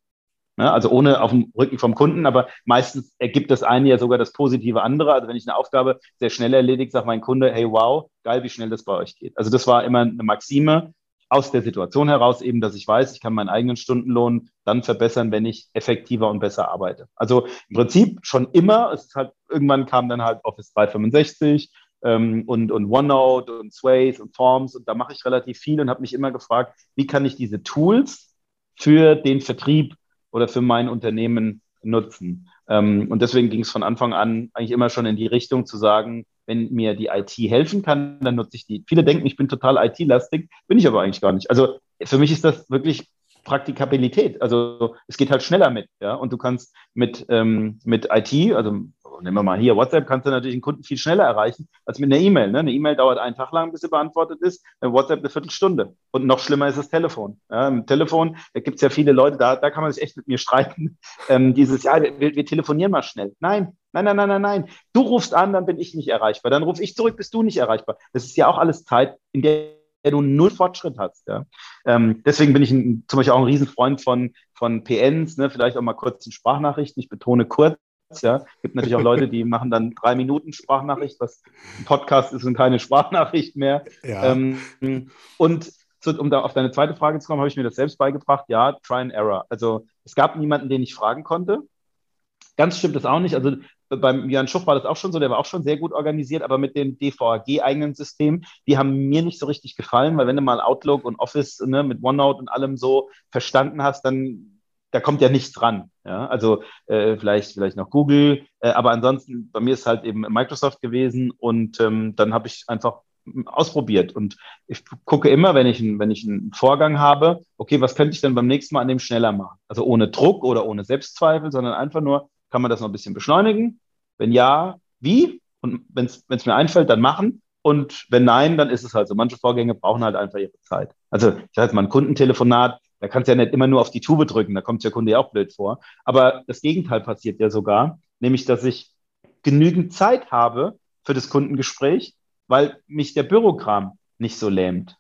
Ne? Also ohne auf dem Rücken vom Kunden, aber meistens ergibt das eine ja sogar das positive andere. Also wenn ich eine Aufgabe sehr schnell erledige, sagt mein Kunde, hey wow, geil, wie schnell das bei euch geht. Also das war immer eine Maxime aus der Situation heraus eben, dass ich weiß, ich kann meinen eigenen Stundenlohn dann verbessern, wenn ich effektiver und besser arbeite. Also im Prinzip schon immer, es ist halt, irgendwann kam dann halt Office 365 ähm, und, und OneNote und Sways und Forms und da mache ich relativ viel und habe mich immer gefragt, wie kann ich diese Tools für den Vertrieb oder für mein Unternehmen nutzen. Ähm, und deswegen ging es von Anfang an eigentlich immer schon in die Richtung zu sagen, wenn mir die IT helfen kann, dann nutze ich die. Viele denken, ich bin total IT-lastig, bin ich aber eigentlich gar nicht. Also für mich ist das wirklich Praktikabilität. Also es geht halt schneller mit, ja. Und du kannst mit, ähm, mit IT, also nehmen wir mal hier WhatsApp, kannst du natürlich einen Kunden viel schneller erreichen als mit einer E-Mail. Ne? Eine E-Mail dauert einen Tag lang, bis sie beantwortet ist, WhatsApp eine Viertelstunde. Und noch schlimmer ist das Telefon. Ja, Im Telefon, da gibt es ja viele Leute, da, da kann man sich echt mit mir streiten. Ähm, dieses, ja, wir, wir telefonieren mal schnell. Nein, Nein, nein, nein, nein, nein. Du rufst an, dann bin ich nicht erreichbar. Dann rufe ich zurück, bist du nicht erreichbar. Das ist ja auch alles Zeit, in der du null Fortschritt hast. Ja? Ähm, deswegen bin ich ein, zum Beispiel auch ein Riesenfreund von, von PNs, ne? vielleicht auch mal kurz in Sprachnachrichten. Ich betone kurz. Ja, gibt natürlich auch Leute, die machen dann drei Minuten Sprachnachricht, was ein Podcast ist und keine Sprachnachricht mehr. Ja. Ähm, und so, um da auf deine zweite Frage zu kommen, habe ich mir das selbst beigebracht. Ja, Try and Error. Also es gab niemanden, den ich fragen konnte. Ganz stimmt das auch nicht. Also beim Jan Schuch war das auch schon so, der war auch schon sehr gut organisiert, aber mit den DVAG-eigenen Systemen, die haben mir nicht so richtig gefallen, weil wenn du mal Outlook und Office ne, mit OneNote und allem so verstanden hast, dann da kommt ja nichts dran. Ja? Also äh, vielleicht, vielleicht noch Google, äh, aber ansonsten, bei mir ist halt eben Microsoft gewesen und ähm, dann habe ich einfach ausprobiert. Und ich gucke immer, wenn ich, wenn ich einen Vorgang habe, okay, was könnte ich denn beim nächsten Mal an dem schneller machen? Also ohne Druck oder ohne Selbstzweifel, sondern einfach nur, kann man das noch ein bisschen beschleunigen? Wenn ja, wie? Und wenn es mir einfällt, dann machen. Und wenn nein, dann ist es halt so. Manche Vorgänge brauchen halt einfach ihre Zeit. Also ich sage jetzt mal ein Kundentelefonat, da kannst du ja nicht immer nur auf die Tube drücken, da kommt der Kunde ja auch blöd vor. Aber das Gegenteil passiert ja sogar, nämlich dass ich genügend Zeit habe für das Kundengespräch, weil mich der Bürokram nicht so lähmt.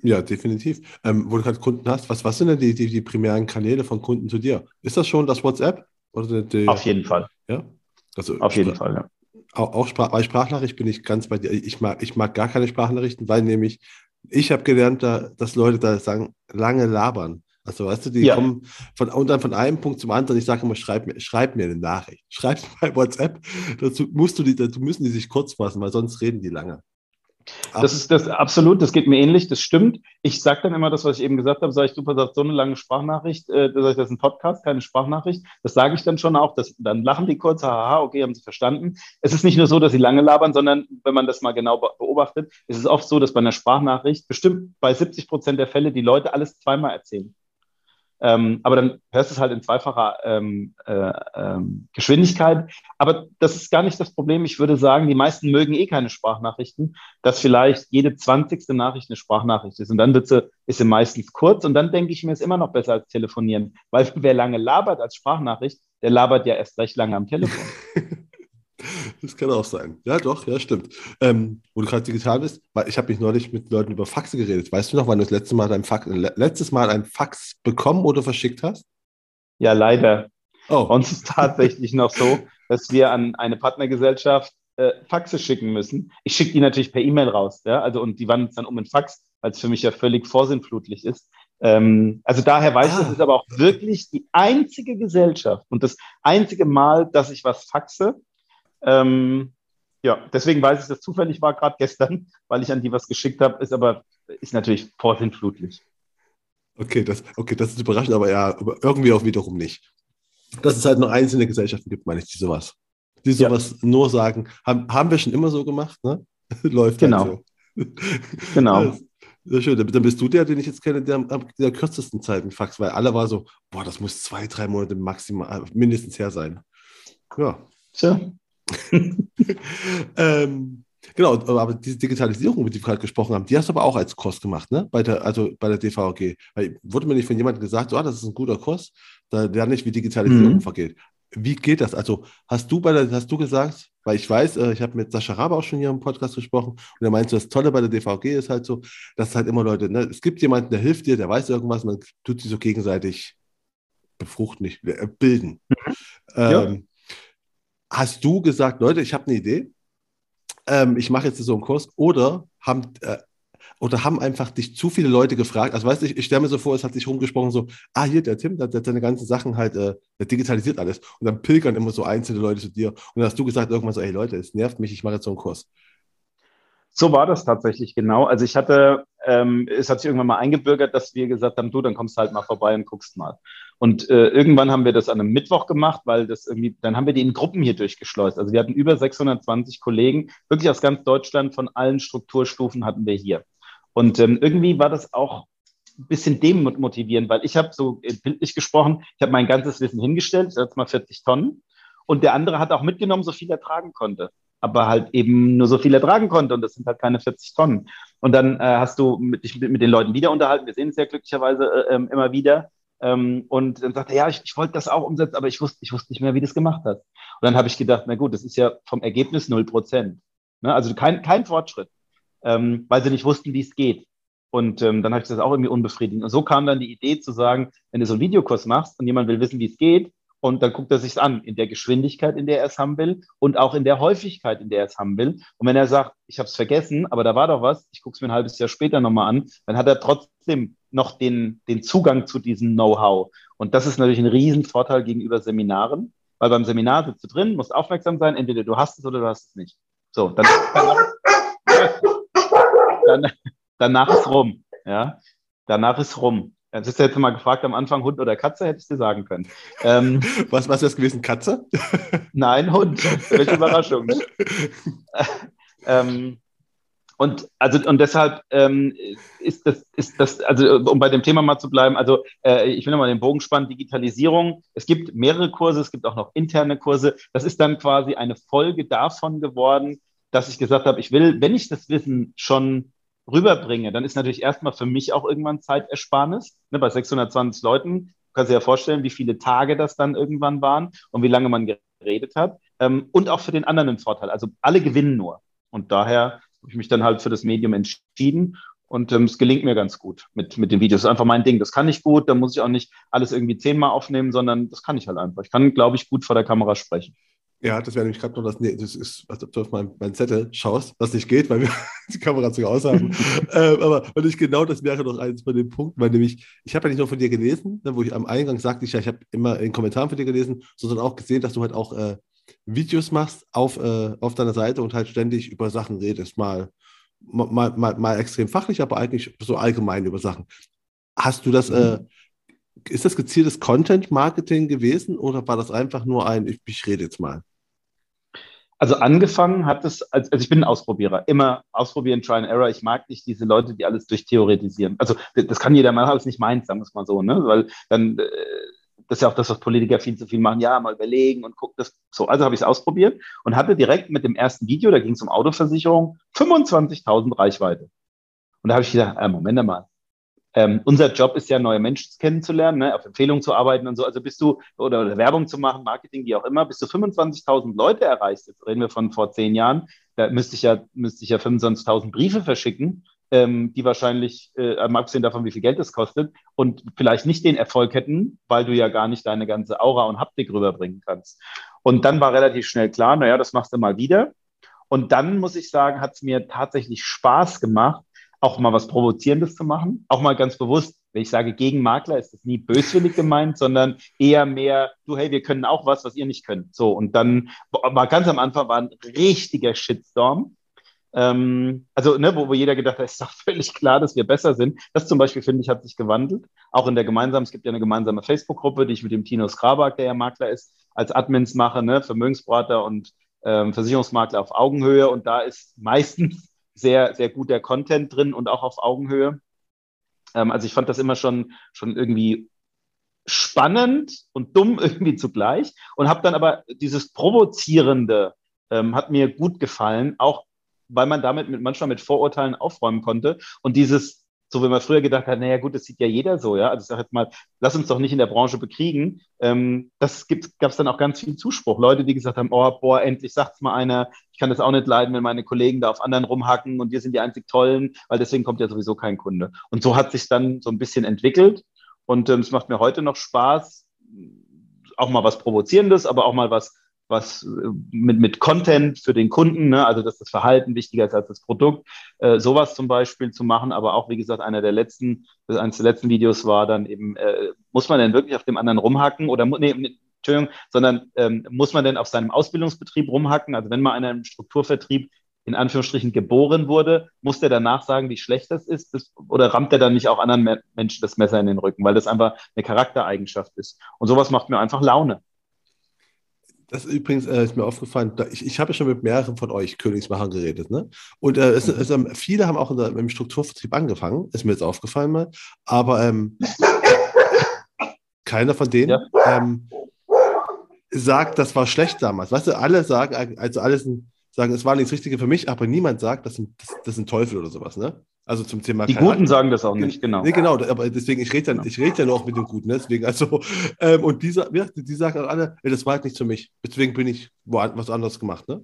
Ja, definitiv. Ähm, wo du gerade Kunden hast, was, was sind denn die, die, die primären Kanäle von Kunden zu dir? Ist das schon das WhatsApp? Oder die, Auf jeden Fall. Ja. Also Auf jeden Fall, ja. Auch, auch Sprach, bei Sprachnachricht bin ich ganz bei dir. Ich mag, ich mag gar keine Sprachnachrichten, weil nämlich ich habe gelernt, da, dass Leute da sagen, lange labern. Also, weißt du, die ja. kommen von, und dann von einem Punkt zum anderen. Ich sage immer, schreib mir, schreib mir eine Nachricht. Schreib bei WhatsApp. Dazu musst du die, dazu müssen die sich kurz fassen, weil sonst reden die lange. Das ist das absolut, das geht mir ähnlich, das stimmt. Ich sage dann immer das, was ich eben gesagt habe, sage ich, super, sagt so eine lange Sprachnachricht, äh, das ist ein Podcast, keine Sprachnachricht. Das sage ich dann schon auch, das, dann lachen die kurz, haha, okay, haben sie verstanden. Es ist nicht nur so, dass sie lange labern, sondern wenn man das mal genau beobachtet, ist es oft so, dass bei einer Sprachnachricht bestimmt bei 70 Prozent der Fälle die Leute alles zweimal erzählen. Ähm, aber dann hörst du es halt in zweifacher ähm, äh, ähm, Geschwindigkeit. Aber das ist gar nicht das Problem. Ich würde sagen, die meisten mögen eh keine Sprachnachrichten, dass vielleicht jede zwanzigste Nachricht eine Sprachnachricht ist. Und dann wird sie, ist sie meistens kurz. Und dann denke ich mir, ist immer noch besser als telefonieren. Weil wer lange labert als Sprachnachricht, der labert ja erst recht lange am Telefon. Das kann auch sein. Ja, doch, ja, stimmt. Ähm, wo du gerade digital bist, weil ich habe mich neulich mit Leuten über Faxe geredet. Weißt du noch, wann du das letzte Mal ein Fax, letztes Mal ein Fax bekommen oder verschickt hast? Ja, leider. Oh. Uns ist tatsächlich noch so, dass wir an eine Partnergesellschaft äh, Faxe schicken müssen. Ich schicke die natürlich per E-Mail raus, ja, also und die wandeln es dann um in Fax, weil es für mich ja völlig vorsinnflutlich ist. Ähm, also daher weiß ich, ah. das ist aber auch wirklich die einzige Gesellschaft und das einzige Mal, dass ich was faxe, ähm, ja, deswegen weiß ich, dass zufällig war gerade gestern, weil ich an die was geschickt habe, ist aber ist natürlich vorsinnflutlich. Okay, das, okay, das ist überraschend, aber ja, aber irgendwie auch wiederum nicht. Dass es halt nur einzelne Gesellschaften gibt, meine ich, die sowas. Die sowas ja. nur sagen, haben, haben wir schon immer so gemacht, ne? Läuft halt genau. Halt so. Genau. Sehr schön. Dann bist du der, den ich jetzt kenne, der am der kürzesten Zeit mit Fax, weil alle war so, boah, das muss zwei, drei Monate maximal mindestens her sein. Ja. So. ähm, genau, aber diese Digitalisierung, über die wir gerade gesprochen haben, die hast du aber auch als Kurs gemacht, ne? Bei der, also bei der DVG. Weil wurde mir nicht von jemandem gesagt, so, ah, das ist ein guter Kurs, da lerne ich, wie Digitalisierung mhm. vergeht. Wie geht das? Also hast du bei der, hast du gesagt, weil ich weiß, äh, ich habe mit Sascha Rabe auch schon hier im Podcast gesprochen und er meinte, das Tolle bei der DVG ist halt so, dass halt immer Leute, ne, es gibt jemanden, der hilft dir, der weiß irgendwas, man tut sich so gegenseitig befruchten, nicht äh, bilden. Mhm. Ähm, hast du gesagt, Leute, ich habe eine Idee, ähm, ich mache jetzt so einen Kurs, oder haben, äh, oder haben einfach dich zu viele Leute gefragt? Also weißt du, ich, ich stelle mir so vor, es hat sich rumgesprochen, so, ah, hier, der Tim, der, hat seine ganzen Sachen halt, äh, der digitalisiert alles. Und dann pilgern immer so einzelne Leute zu dir. Und dann hast du gesagt irgendwann so, ey Leute, es nervt mich, ich mache jetzt so einen Kurs. So war das tatsächlich genau. Also ich hatte, ähm, es hat sich irgendwann mal eingebürgert, dass wir gesagt haben, du, dann kommst halt mal vorbei und guckst mal. Und äh, irgendwann haben wir das an einem Mittwoch gemacht, weil das irgendwie, dann haben wir die in Gruppen hier durchgeschleust. Also wir hatten über 620 Kollegen, wirklich aus ganz Deutschland, von allen Strukturstufen hatten wir hier. Und ähm, irgendwie war das auch ein bisschen demotivierend, weil ich habe so bildlich gesprochen, ich habe mein ganzes Wissen hingestellt, jetzt mal 40 Tonnen. Und der andere hat auch mitgenommen, so viel er tragen konnte aber halt eben nur so viel ertragen konnte und das sind halt keine 40 Tonnen. Und dann äh, hast du mit, dich mit, mit den Leuten wieder unterhalten, wir sehen es ja glücklicherweise äh, ähm, immer wieder Ähm, und dann sagte er, ja, ich, ich wollte das auch umsetzen, aber ich wusste, ich wusste nicht mehr, wie das gemacht hast. Und dann habe ich gedacht, na gut, das ist ja vom Ergebnis null Prozent. Ne? Also kein, kein Fortschritt, ähm, weil sie nicht wussten, wie es geht. Und ähm, dann habe ich das auch irgendwie unbefriedigend. Und so kam dann die Idee zu sagen, wenn du so einen Videokurs machst und jemand will wissen, wie es geht, und dann guckt er sich an, in der Geschwindigkeit, in der er es haben will und auch in der Häufigkeit, in der er es haben will. Und wenn er sagt, ich habe es vergessen, aber da war doch was, ich gucke es mir ein halbes Jahr später nochmal an, dann hat er trotzdem noch den, den Zugang zu diesem Know-how. Und das ist natürlich ein Riesenvorteil gegenüber Seminaren, weil beim Seminar sitzt du drin, musst aufmerksam sein, entweder du hast es oder du hast es nicht. So, dann, dann, danach ist rum. Ja? Danach ist rum. Das ist jetzt mal gefragt am Anfang, Hund oder Katze, hätte ich dir sagen können. Ähm, was was wäre es gewesen, Katze? Nein, Hund. Welche Überraschung. ähm, und also und deshalb ähm, ist das ist das also um bei dem Thema mal zu bleiben. Also äh, ich will nochmal den Bogen spannen. Digitalisierung. Es gibt mehrere Kurse. Es gibt auch noch interne Kurse. Das ist dann quasi eine Folge davon geworden, dass ich gesagt habe, ich will, wenn ich das Wissen schon rüberbringe, dann ist natürlich erstmal für mich auch irgendwann Zeitersparnis. Ne, bei 620 Leuten kannst du dir ja vorstellen, wie viele Tage das dann irgendwann waren und wie lange man geredet hat. Ähm, und auch für den anderen ein Vorteil. Also alle gewinnen nur. Und daher habe ich mich dann halt für das Medium entschieden. Und ähm, es gelingt mir ganz gut mit, mit den Videos. Das ist einfach mein Ding. Das kann ich gut. Da muss ich auch nicht alles irgendwie zehnmal aufnehmen, sondern das kann ich halt einfach. Ich kann, glaube ich, gut vor der Kamera sprechen. Ja, das wäre nämlich gerade noch das, nee, das ist, als ob du auf meinen mein Zettel schaust, was nicht geht, weil wir die Kamera sogar aus haben. ähm, aber und ich genau das wäre noch eins von den Punkten, weil nämlich, ich habe ja nicht nur von dir gelesen, ne, wo ich am Eingang sagte, ich ja, ich habe immer in Kommentaren von dir gelesen, sondern auch gesehen, dass du halt auch äh, Videos machst auf, äh, auf deiner Seite und halt ständig über Sachen redest, mal, mal, mal, mal extrem fachlich, aber eigentlich so allgemein über Sachen. Hast du das, äh, ist das gezieltes Content-Marketing gewesen oder war das einfach nur ein, ich, ich rede jetzt mal? Also angefangen hat es, also ich bin ein Ausprobierer, immer ausprobieren, try and error. Ich mag nicht diese Leute, die alles durchtheoretisieren. Also das kann jeder mal, aber es nicht meins, sagen wir es mal so, ne? Weil dann, äh, das ist ja auch das, was Politiker viel zu viel machen, ja, mal überlegen und gucken das so. Also habe ich es ausprobiert und hatte direkt mit dem ersten Video, da ging es um Autoversicherung, 25.000 Reichweite. Und da habe ich gedacht, äh, Moment mal, ähm, unser Job ist ja, neue Menschen kennenzulernen, ne, auf Empfehlungen zu arbeiten und so. Also bist du, oder, oder Werbung zu machen, Marketing, wie auch immer, bis du 25.000 Leute erreichst, jetzt reden wir von vor zehn Jahren, da müsste ich ja, müsste ich ja 25.000 Briefe verschicken, ähm, die wahrscheinlich, äh, abgesehen davon, wie viel Geld das kostet, und vielleicht nicht den Erfolg hätten, weil du ja gar nicht deine ganze Aura und Haptik rüberbringen kannst. Und dann war relativ schnell klar, naja, das machst du mal wieder. Und dann muss ich sagen, hat es mir tatsächlich Spaß gemacht, auch mal was Provozierendes zu machen, auch mal ganz bewusst, wenn ich sage gegen Makler, ist das nie böswillig gemeint, sondern eher mehr, du, hey, wir können auch was, was ihr nicht könnt. So, und dann war ganz am Anfang war ein richtiger Shitstorm. Ähm, also, ne, wo, wo jeder gedacht hat, ist doch völlig klar, dass wir besser sind. Das zum Beispiel, finde ich, hat sich gewandelt. Auch in der gemeinsamen, es gibt ja eine gemeinsame Facebook-Gruppe, die ich mit dem Tino Skrabak, der ja Makler ist, als Admins mache, ne, Vermögensberater und ähm, Versicherungsmakler auf Augenhöhe. Und da ist meistens sehr, sehr guter Content drin und auch auf Augenhöhe. Ähm, also ich fand das immer schon, schon irgendwie spannend und dumm irgendwie zugleich und habe dann aber dieses Provozierende ähm, hat mir gut gefallen, auch weil man damit mit, manchmal mit Vorurteilen aufräumen konnte und dieses so wie man früher gedacht hat, naja gut, das sieht ja jeder so, ja. Also ich sage jetzt mal, lass uns doch nicht in der Branche bekriegen. Ähm, das gab es dann auch ganz viel Zuspruch. Leute, die gesagt haben, oh, boah, endlich sagt's mal einer, ich kann das auch nicht leiden, wenn meine Kollegen da auf anderen rumhacken und wir sind die einzig Tollen, weil deswegen kommt ja sowieso kein Kunde. Und so hat sich dann so ein bisschen entwickelt. Und ähm, es macht mir heute noch Spaß, auch mal was Provozierendes, aber auch mal was was äh, mit, mit Content für den Kunden, ne? also dass das Verhalten wichtiger ist als das Produkt, äh, sowas zum Beispiel zu machen. Aber auch, wie gesagt, einer der letzten, eines der letzten Videos war dann eben, äh, muss man denn wirklich auf dem anderen rumhacken oder, nee, Entschuldigung, sondern ähm, muss man denn auf seinem Ausbildungsbetrieb rumhacken? Also wenn mal einer im Strukturvertrieb in Anführungsstrichen geboren wurde, muss der danach sagen, wie schlecht das ist? Das, oder rammt er dann nicht auch anderen Menschen das Messer in den Rücken, weil das einfach eine Charaktereigenschaft ist? Und sowas macht mir einfach Laune. Das ist übrigens äh, ist mir aufgefallen, da, ich, ich habe ja schon mit mehreren von euch Königsmachern geredet, ne? Und äh, es, es, ähm, viele haben auch in der, im Strukturvertrieb angefangen, ist mir jetzt aufgefallen mal, aber ähm, keiner von denen ja. ähm, sagt, das war schlecht damals. Weißt du, alle sagen, also alle sagen, es war nichts Richtige für mich, aber niemand sagt, das ist, das, Teufel oder sowas, ne? Also zum Thema. Die Guten sagen das auch nicht, genau. Nee, genau, aber deswegen, ich rede ja, genau. ich rede ja nur auch mit den Guten, deswegen, also, ähm, und die, ja, die sagen auch alle, das war halt nicht für mich. Deswegen bin ich was anderes gemacht, ne?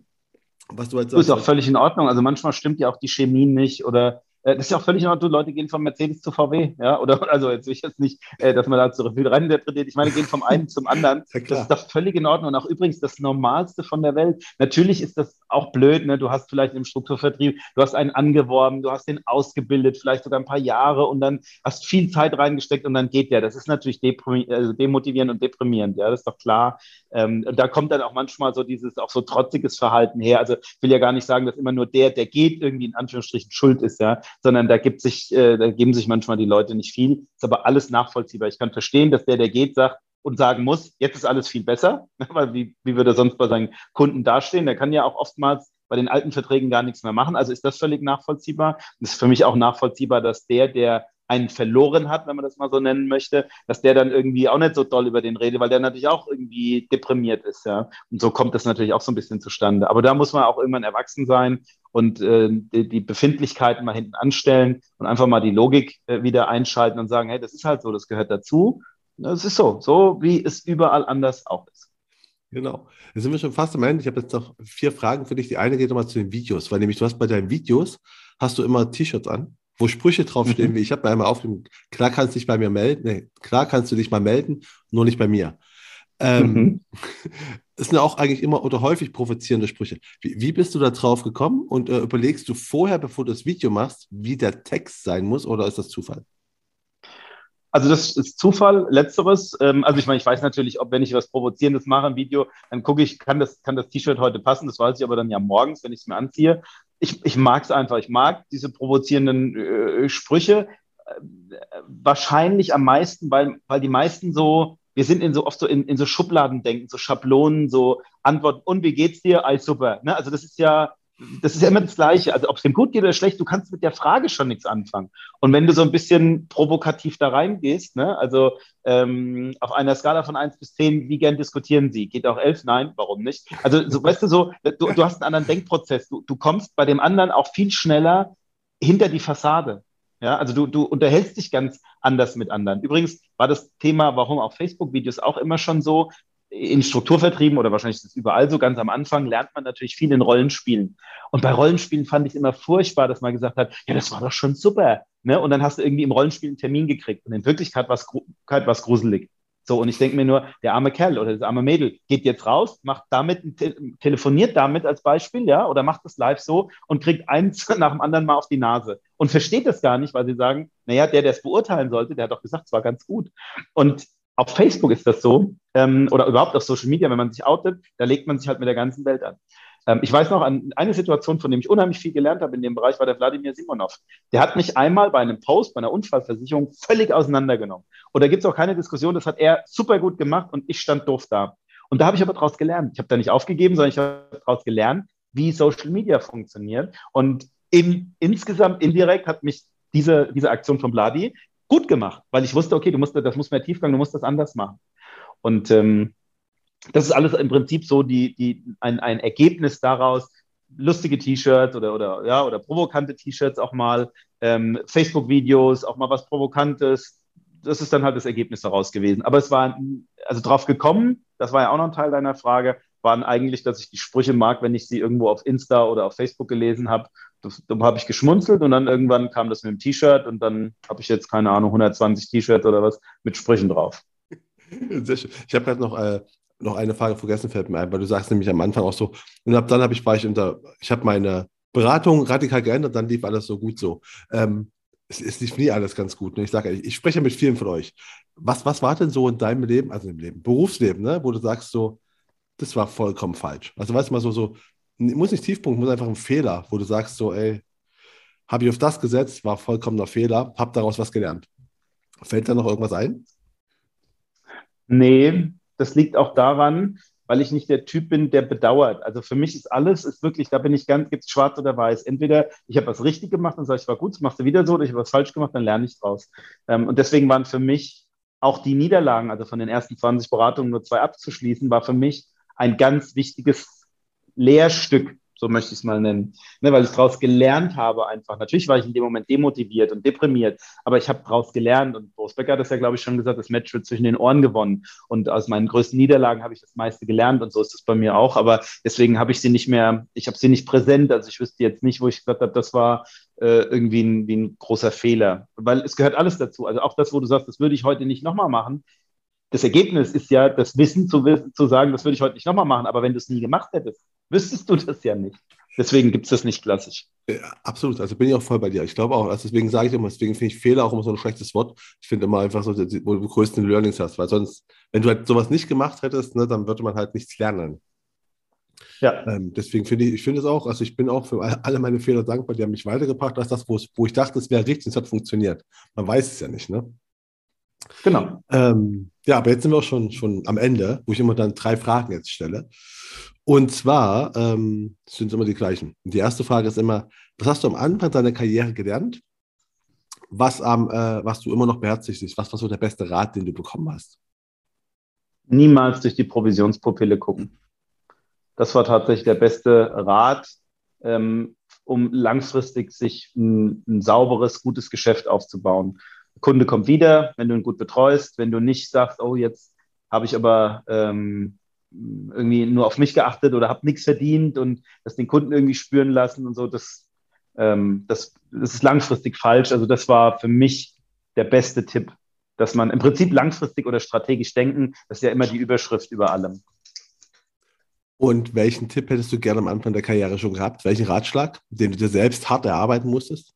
Was du halt sagst. Das ist auch völlig in Ordnung. Also manchmal stimmt ja auch die Chemie nicht oder äh, das ist ja auch völlig in Ordnung, Leute gehen von Mercedes zu VW, ja, oder, also jetzt will ich jetzt nicht, äh, dass man da zu viel reininterpretiert, ich meine, gehen vom einen zum anderen, ja, das ist doch völlig in Ordnung und auch übrigens das Normalste von der Welt. Natürlich ist das auch blöd, ne? du hast vielleicht im Strukturvertrieb, du hast einen angeworben, du hast den ausgebildet, vielleicht sogar ein paar Jahre und dann hast viel Zeit reingesteckt und dann geht der, das ist natürlich also demotivierend und deprimierend, ja, das ist doch klar. Ähm, und da kommt dann auch manchmal so dieses, auch so trotziges Verhalten her, also ich will ja gar nicht sagen, dass immer nur der, der geht, irgendwie in Anführungsstrichen schuld ist, ja, sondern da gibt sich, äh, da geben sich manchmal die Leute nicht viel. Ist aber alles nachvollziehbar. Ich kann verstehen, dass der, der geht, sagt und sagen muss, jetzt ist alles viel besser, weil wie, wie würde er sonst bei seinen Kunden dastehen? Der kann ja auch oftmals bei den alten Verträgen gar nichts mehr machen. Also ist das völlig nachvollziehbar. Es ist für mich auch nachvollziehbar, dass der, der einen verloren hat, wenn man das mal so nennen möchte, dass der dann irgendwie auch nicht so doll über den redet, weil der natürlich auch irgendwie deprimiert ist, ja. Und so kommt das natürlich auch so ein bisschen zustande. Aber da muss man auch irgendwann erwachsen sein und äh, die, die, Befindlichkeiten mal hinten anstellen und einfach mal die Logik äh, wieder einschalten und sagen, hey, das ist halt so, das gehört dazu. Das ist so, so wie es überall anders auch ist. Genau. Jetzt sind wir schon fast am Ende. Ich habe jetzt noch vier Fragen für dich. Die eine geht nochmal zu den Videos, weil nämlich du hast bei deinen Videos, hast du immer T-Shirts an wo Sprüche draufstehen, mhm. wie ich habe mir einmal aufgenommen, klar kannst du dich bei mir melden, nee, klar kannst du dich mal melden, nur nicht bei mir. Ähm, mhm. Das sind auch eigentlich immer oder häufig provozierende Sprüche. Wie, wie bist du da drauf gekommen und äh, überlegst du vorher, bevor du das Video machst, wie der Text sein muss oder ist das Zufall? Also das ist Zufall, letzteres. Ähm, also ich meine, ich weiß natürlich, ob wenn ich was Provozierendes mache im Video, dann gucke ich, kann das, kann das T-Shirt heute passen, das weiß ich aber dann ja morgens, wenn ich es mir anziehe ich, ich mag es einfach. Ich mag diese provozierenden äh, Sprüche. Äh, wahrscheinlich am meisten, weil, weil die meisten so, wir sind in so oft so in, in so Schubladen denken, so Schablonen, so Antworten, und wie geht's dir? Alles super. Ne? Also das ist ja, das ist ja immer das Gleiche. Also ob es dem gut geht oder schlecht, du kannst mit der Frage schon nichts anfangen. Und wenn du so ein bisschen provokativ da reingehst, ne, also ähm, auf einer Skala von 1 bis 10, wie gern diskutieren Sie? Geht auch 11? Nein, warum nicht? Also so, weißt du so, du, du hast einen anderen Denkprozess. Du, du kommst bei dem anderen auch viel schneller hinter die Fassade. Ja, also du, du unterhältst dich ganz anders mit anderen. Übrigens war das Thema, warum auch Facebook-Videos auch immer schon so, in Strukturvertrieben oder wahrscheinlich ist es überall so, ganz am Anfang lernt man natürlich viel in Rollenspielen. Und bei Rollenspielen fand ich es immer furchtbar, dass man gesagt hat, ja, das war doch schon super. Ne? Und dann hast du irgendwie im Rollenspiel einen Termin gekriegt. Und in Wirklichkeit war es gruselig. So, und ich denke mir nur, der arme Kerl oder das arme Mädel geht jetzt raus, macht damit, telefoniert damit als Beispiel, ja, oder macht das live so und kriegt eins nach dem anderen mal auf die Nase und versteht das gar nicht, weil sie sagen, naja, der, der es beurteilen sollte, der hat doch gesagt, es war ganz gut. Und auf Facebook ist das so, ähm, oder überhaupt auf Social Media, wenn man sich outet, da legt man sich halt mit der ganzen Welt an. Ähm, ich weiß noch an eine Situation, von dem ich unheimlich viel gelernt habe in dem Bereich, war der Wladimir Simonov. Der hat mich einmal bei einem Post, bei einer Unfallversicherung völlig auseinandergenommen. Und da gibt es auch keine Diskussion, das hat er super gut gemacht und ich stand doof da. Und da habe ich aber daraus gelernt. Ich habe da nicht aufgegeben, sondern ich habe daraus gelernt, wie Social Media funktioniert. Und in, insgesamt indirekt hat mich diese, diese Aktion von Bladi gut gemacht, weil ich wusste, okay, du musst, das muss mehr Tiefgang, du musst das anders machen. Und ähm, das ist alles im Prinzip so die, die, ein, ein Ergebnis daraus, lustige T-Shirts oder, oder, ja, oder provokante T-Shirts auch mal, ähm, Facebook-Videos, auch mal was Provokantes. Das ist dann halt das Ergebnis daraus gewesen. Aber es war, also drauf gekommen, das war ja auch noch ein Teil deiner Frage, waren eigentlich, dass ich die Sprüche mag, wenn ich sie irgendwo auf Insta oder auf Facebook gelesen habe. Da habe ich geschmunzelt und dann irgendwann kam das mit dem T-Shirt und dann habe ich jetzt, keine Ahnung, 120 T-Shirts oder was mit Sprüchen drauf. Sehr schön. Ich habe gerade noch, äh, noch eine Frage vergessen, fällt mir ein, weil du sagst nämlich am Anfang auch so, und ab dann habe ich, war ich unter, ich habe meine Beratung radikal geändert, dann lief alles so gut so. Ähm, es, es lief nie alles ganz gut. Ne? Ich sage, ich, ich spreche mit vielen von euch. Was, was war denn so in deinem Leben, also im Leben, Berufsleben, ne, wo du sagst so, das war vollkommen falsch. Also weißt du mal so, so, muss nicht Tiefpunkt, muss einfach ein Fehler, wo du sagst so, ey, habe ich auf das gesetzt, war vollkommener Fehler, habe daraus was gelernt. Fällt da noch irgendwas ein? Nee, das liegt auch daran, weil ich nicht der Typ bin, der bedauert. Also für mich ist alles, ist wirklich, da bin ich ganz, gibt es schwarz oder weiß. Entweder ich habe was richtig gemacht und sage, ich war gut, das machst du wieder so, oder ich habe was falsch gemacht, dann lerne ich draus. Ähm, und deswegen waren für mich auch die Niederlagen, also von den ersten 20 Beratungen nur zwei abzuschließen, war für mich ein ganz wichtiges Lehrstück So möchte ich es mal nennen. Ne, weil ich daraus gelernt habe einfach. Natürlich war ich in dem Moment demotiviert und deprimiert, aber ich habe daraus gelernt. Und Boris Becker hat das ja, glaube ich, schon gesagt, das Match wird zwischen den Ohren gewonnen. Und aus meinen größten Niederlagen habe ich das meiste gelernt und so ist es bei mir auch. Aber deswegen habe ich sie nicht mehr, ich habe sie nicht präsent. Also ich wüsste jetzt nicht, wo ich gesagt habe, das war äh, irgendwie ein, wie ein großer Fehler. Weil es gehört alles dazu. Also auch das, wo du sagst, das würde ich heute nicht nochmal machen das Ergebnis ist ja, das Wissen zu, zu sagen, das würde ich heute nicht nochmal machen, aber wenn du es nie gemacht hättest, wüsstest du das ja nicht. Deswegen gibt es das nicht klassisch. Ja, absolut, also bin ich auch voll bei dir. Ich glaube auch, also deswegen sage ich immer, deswegen finde ich Fehler auch immer so ein schlechtes Wort. Ich finde immer einfach so, wo du größten Learnings hast, weil sonst, wenn du halt sowas nicht gemacht hättest, ne, dann würde man halt nichts lernen. Ja. Ähm, deswegen finde ich, ich finde es auch, also ich bin auch für alle meine Fehler dankbar, die haben mich weitergebracht, als das, wo, ich dachte, es wäre richtig, es hat funktioniert. Man weiß es ja nicht, ne? Genau. Ähm, ja, aber jetzt sind wir auch schon, schon am Ende, wo ich immer dann drei Fragen jetzt stelle. Und zwar ähm, sind es immer die gleichen. Die erste Frage ist immer, was hast du am Anfang deiner Karriere gelernt? Was, ähm, äh, was du immer noch beherzigst? Was war so der beste Rat, den du bekommen hast? Niemals durch die Provisionspupille gucken. Das war tatsächlich der beste Rat, ähm, um langfristig sich ein, ein sauberes, gutes Geschäft aufzubauen. Kunde kommt wieder, wenn du ihn gut betreust, wenn du nicht sagst, oh, jetzt habe ich aber ähm, irgendwie nur auf mich geachtet oder habe nichts verdient und das den Kunden irgendwie spüren lassen und so, das, ähm, das, das ist langfristig falsch. Also das war für mich der beste Tipp, dass man im Prinzip langfristig oder strategisch denken, das ist ja immer die Überschrift über allem. Und welchen Tipp hättest du gerne am Anfang der Karriere schon gehabt? Welchen Ratschlag, den du dir selbst hart erarbeiten musstest?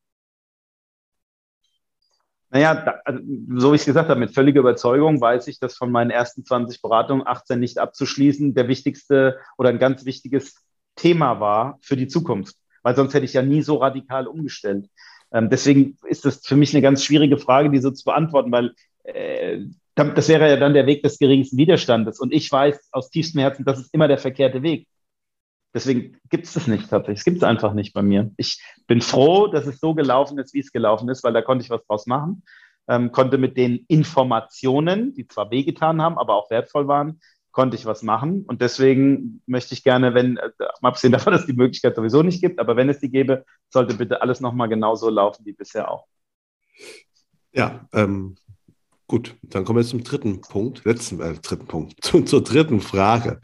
Naja, da, also, so wie ich es gesagt habe, mit völliger Überzeugung weiß ich, dass von meinen ersten 20 Beratungen 18 nicht abzuschließen der wichtigste oder ein ganz wichtiges Thema war für die Zukunft. Weil sonst hätte ich ja nie so radikal umgestellt. Ähm, deswegen ist das für mich eine ganz schwierige Frage, die so zu beantworten, weil äh, das wäre ja dann der Weg des geringsten Widerstandes. Und ich weiß aus tiefstem Herzen, das ist immer der verkehrte Weg. Deswegen gibt es das nicht tatsächlich. Es gibt es einfach nicht bei mir. Ich bin froh, dass es so gelaufen ist, wie es gelaufen ist, weil da konnte ich was draus machen. Ähm, konnte mit den Informationen, die zwar wehgetan haben, aber auch wertvoll waren, konnte ich was machen. Und deswegen möchte ich gerne, wenn, äh, mal abgesehen davon, dass es die Möglichkeit sowieso nicht gibt, aber wenn es die gäbe, sollte bitte alles nochmal genauso laufen wie bisher auch. Ja, ähm, Gut, dann kommen wir zum dritten Punkt, letzten, äh, dritten Punkt, zu, zur dritten Frage.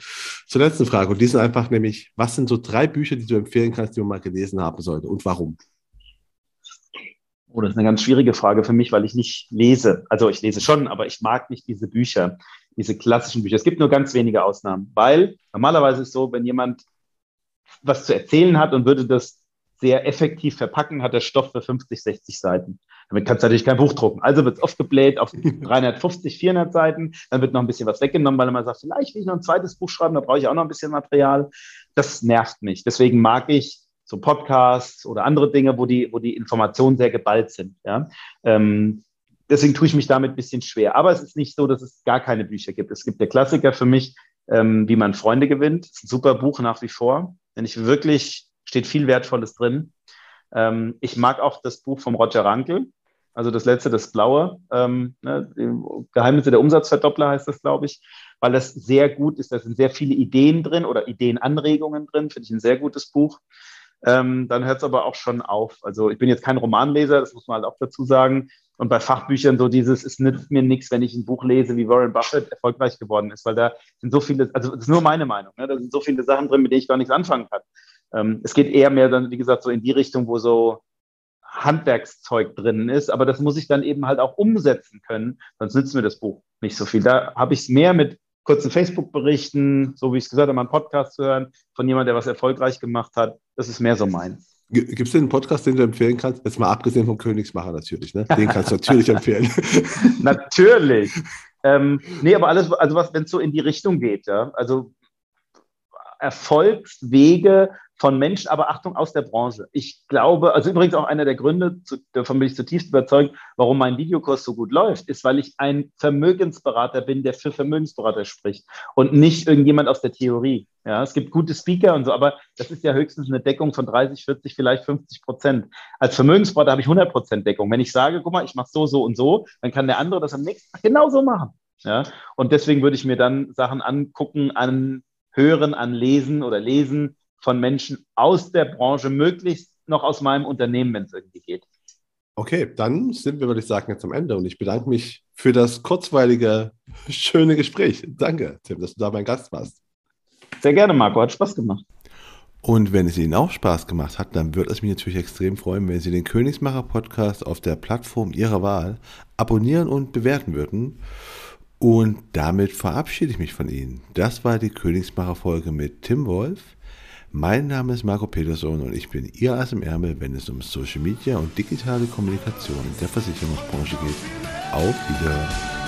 Zur letzten Frage. Und die sind einfach nämlich, was sind so drei Bücher, die du empfehlen kannst, die man mal gelesen haben sollte und warum? Oh, das ist eine ganz schwierige Frage für mich, weil ich nicht lese. Also ich lese schon, aber ich mag nicht diese Bücher, diese klassischen Bücher. Es gibt nur ganz wenige Ausnahmen, weil normalerweise ist es so, wenn jemand was zu erzählen hat und würde das sehr effektiv verpacken, hat der Stoff für 50, 60 Seiten. Damit kannst du natürlich kein Buch drucken. Also wird es oft gebläht auf 350, 400 Seiten. Dann wird noch ein bisschen was weggenommen, weil man sagt, vielleicht will ich noch ein zweites Buch schreiben, da brauche ich auch noch ein bisschen Material. Das nervt mich. Deswegen mag ich so Podcasts oder andere Dinge, wo die, wo die Informationen sehr geballt sind. Ja? Ähm, deswegen tue ich mich damit ein bisschen schwer. Aber es ist nicht so, dass es gar keine Bücher gibt. Es gibt der Klassiker für mich, ähm, wie man Freunde gewinnt. Das ist ein super Buch nach wie vor. Wenn ich wirklich steht viel Wertvolles drin. Ähm, ich mag auch das Buch vom Roger Rankel, also das letzte, das blaue, ähm, ne, Geheimnisse der Umsatzverdoppler heißt das, glaube ich, weil das sehr gut ist. Da sind sehr viele Ideen drin oder Ideenanregungen drin, finde ich ein sehr gutes Buch. Ähm, dann hört es aber auch schon auf. Also ich bin jetzt kein Romanleser, das muss man halt auch dazu sagen. Und bei Fachbüchern so dieses, es nützt mir nichts, wenn ich ein Buch lese, wie Warren Buffett erfolgreich geworden ist, weil da sind so viele, also das ist nur meine Meinung, ne? da sind so viele Sachen drin, mit denen ich gar nichts anfangen kann. Ähm, es geht eher mehr dann, wie gesagt, so in die Richtung, wo so Handwerkszeug drin ist, aber das muss ich dann eben halt auch umsetzen können, sonst nützt mir das Buch nicht so viel. Da habe ich es mehr mit kurzen Facebook-Berichten, so wie ich es gesagt habe, mal einen Podcast zu hören von jemandem, der was erfolgreich gemacht hat. Das ist mehr so mein. Gibt es denn einen Podcast, den du empfehlen kannst? Jetzt mal abgesehen vom Königsmacher natürlich, ne? Den kannst du natürlich empfehlen. natürlich. Ähm, nee, aber alles, also was, wenn es so in die Richtung geht, ja. Also Erfolgswege von Menschen, aber Achtung, aus der Branche. Ich glaube, also übrigens auch einer der Gründe, davon bin ich zutiefst überzeugt, warum mein Videokurs so gut läuft, ist, weil ich ein Vermögensberater bin, der für Vermögensberater spricht und nicht irgendjemand aus der Theorie. Ja, es gibt gute Speaker und so, aber das ist ja höchstens eine Deckung von 30, 40, vielleicht 50 Prozent. Als Vermögensberater habe ich 100 Prozent Deckung. Wenn ich sage, guck mal, ich mache so, so und so, dann kann der andere das am nächsten Tag genauso machen. Ja, und deswegen würde ich mir dann Sachen angucken, an hören, an lesen oder lesen, von Menschen aus der Branche, möglichst noch aus meinem Unternehmen, wenn es irgendwie geht. Okay, dann sind wir, würde ich sagen, jetzt am Ende. Und ich bedanke mich für das kurzweilige, schöne Gespräch. Danke, Tim, dass du da mein Gast warst. Sehr gerne, Marco. Hat Spaß gemacht. Und wenn es Ihnen auch Spaß gemacht hat, dann würde es mich natürlich extrem freuen, wenn Sie den Königsmacher Podcast auf der Plattform Ihrer Wahl abonnieren und bewerten würden. Und damit verabschiede ich mich von Ihnen. Das war die Königsmacher Folge mit Tim Wolf. Mein Name ist Marco Peterson und ich bin Ihr Ass im Ärmel, wenn es um Social Media und digitale Kommunikation in der Versicherungsbranche geht. Auf Wiedersehen.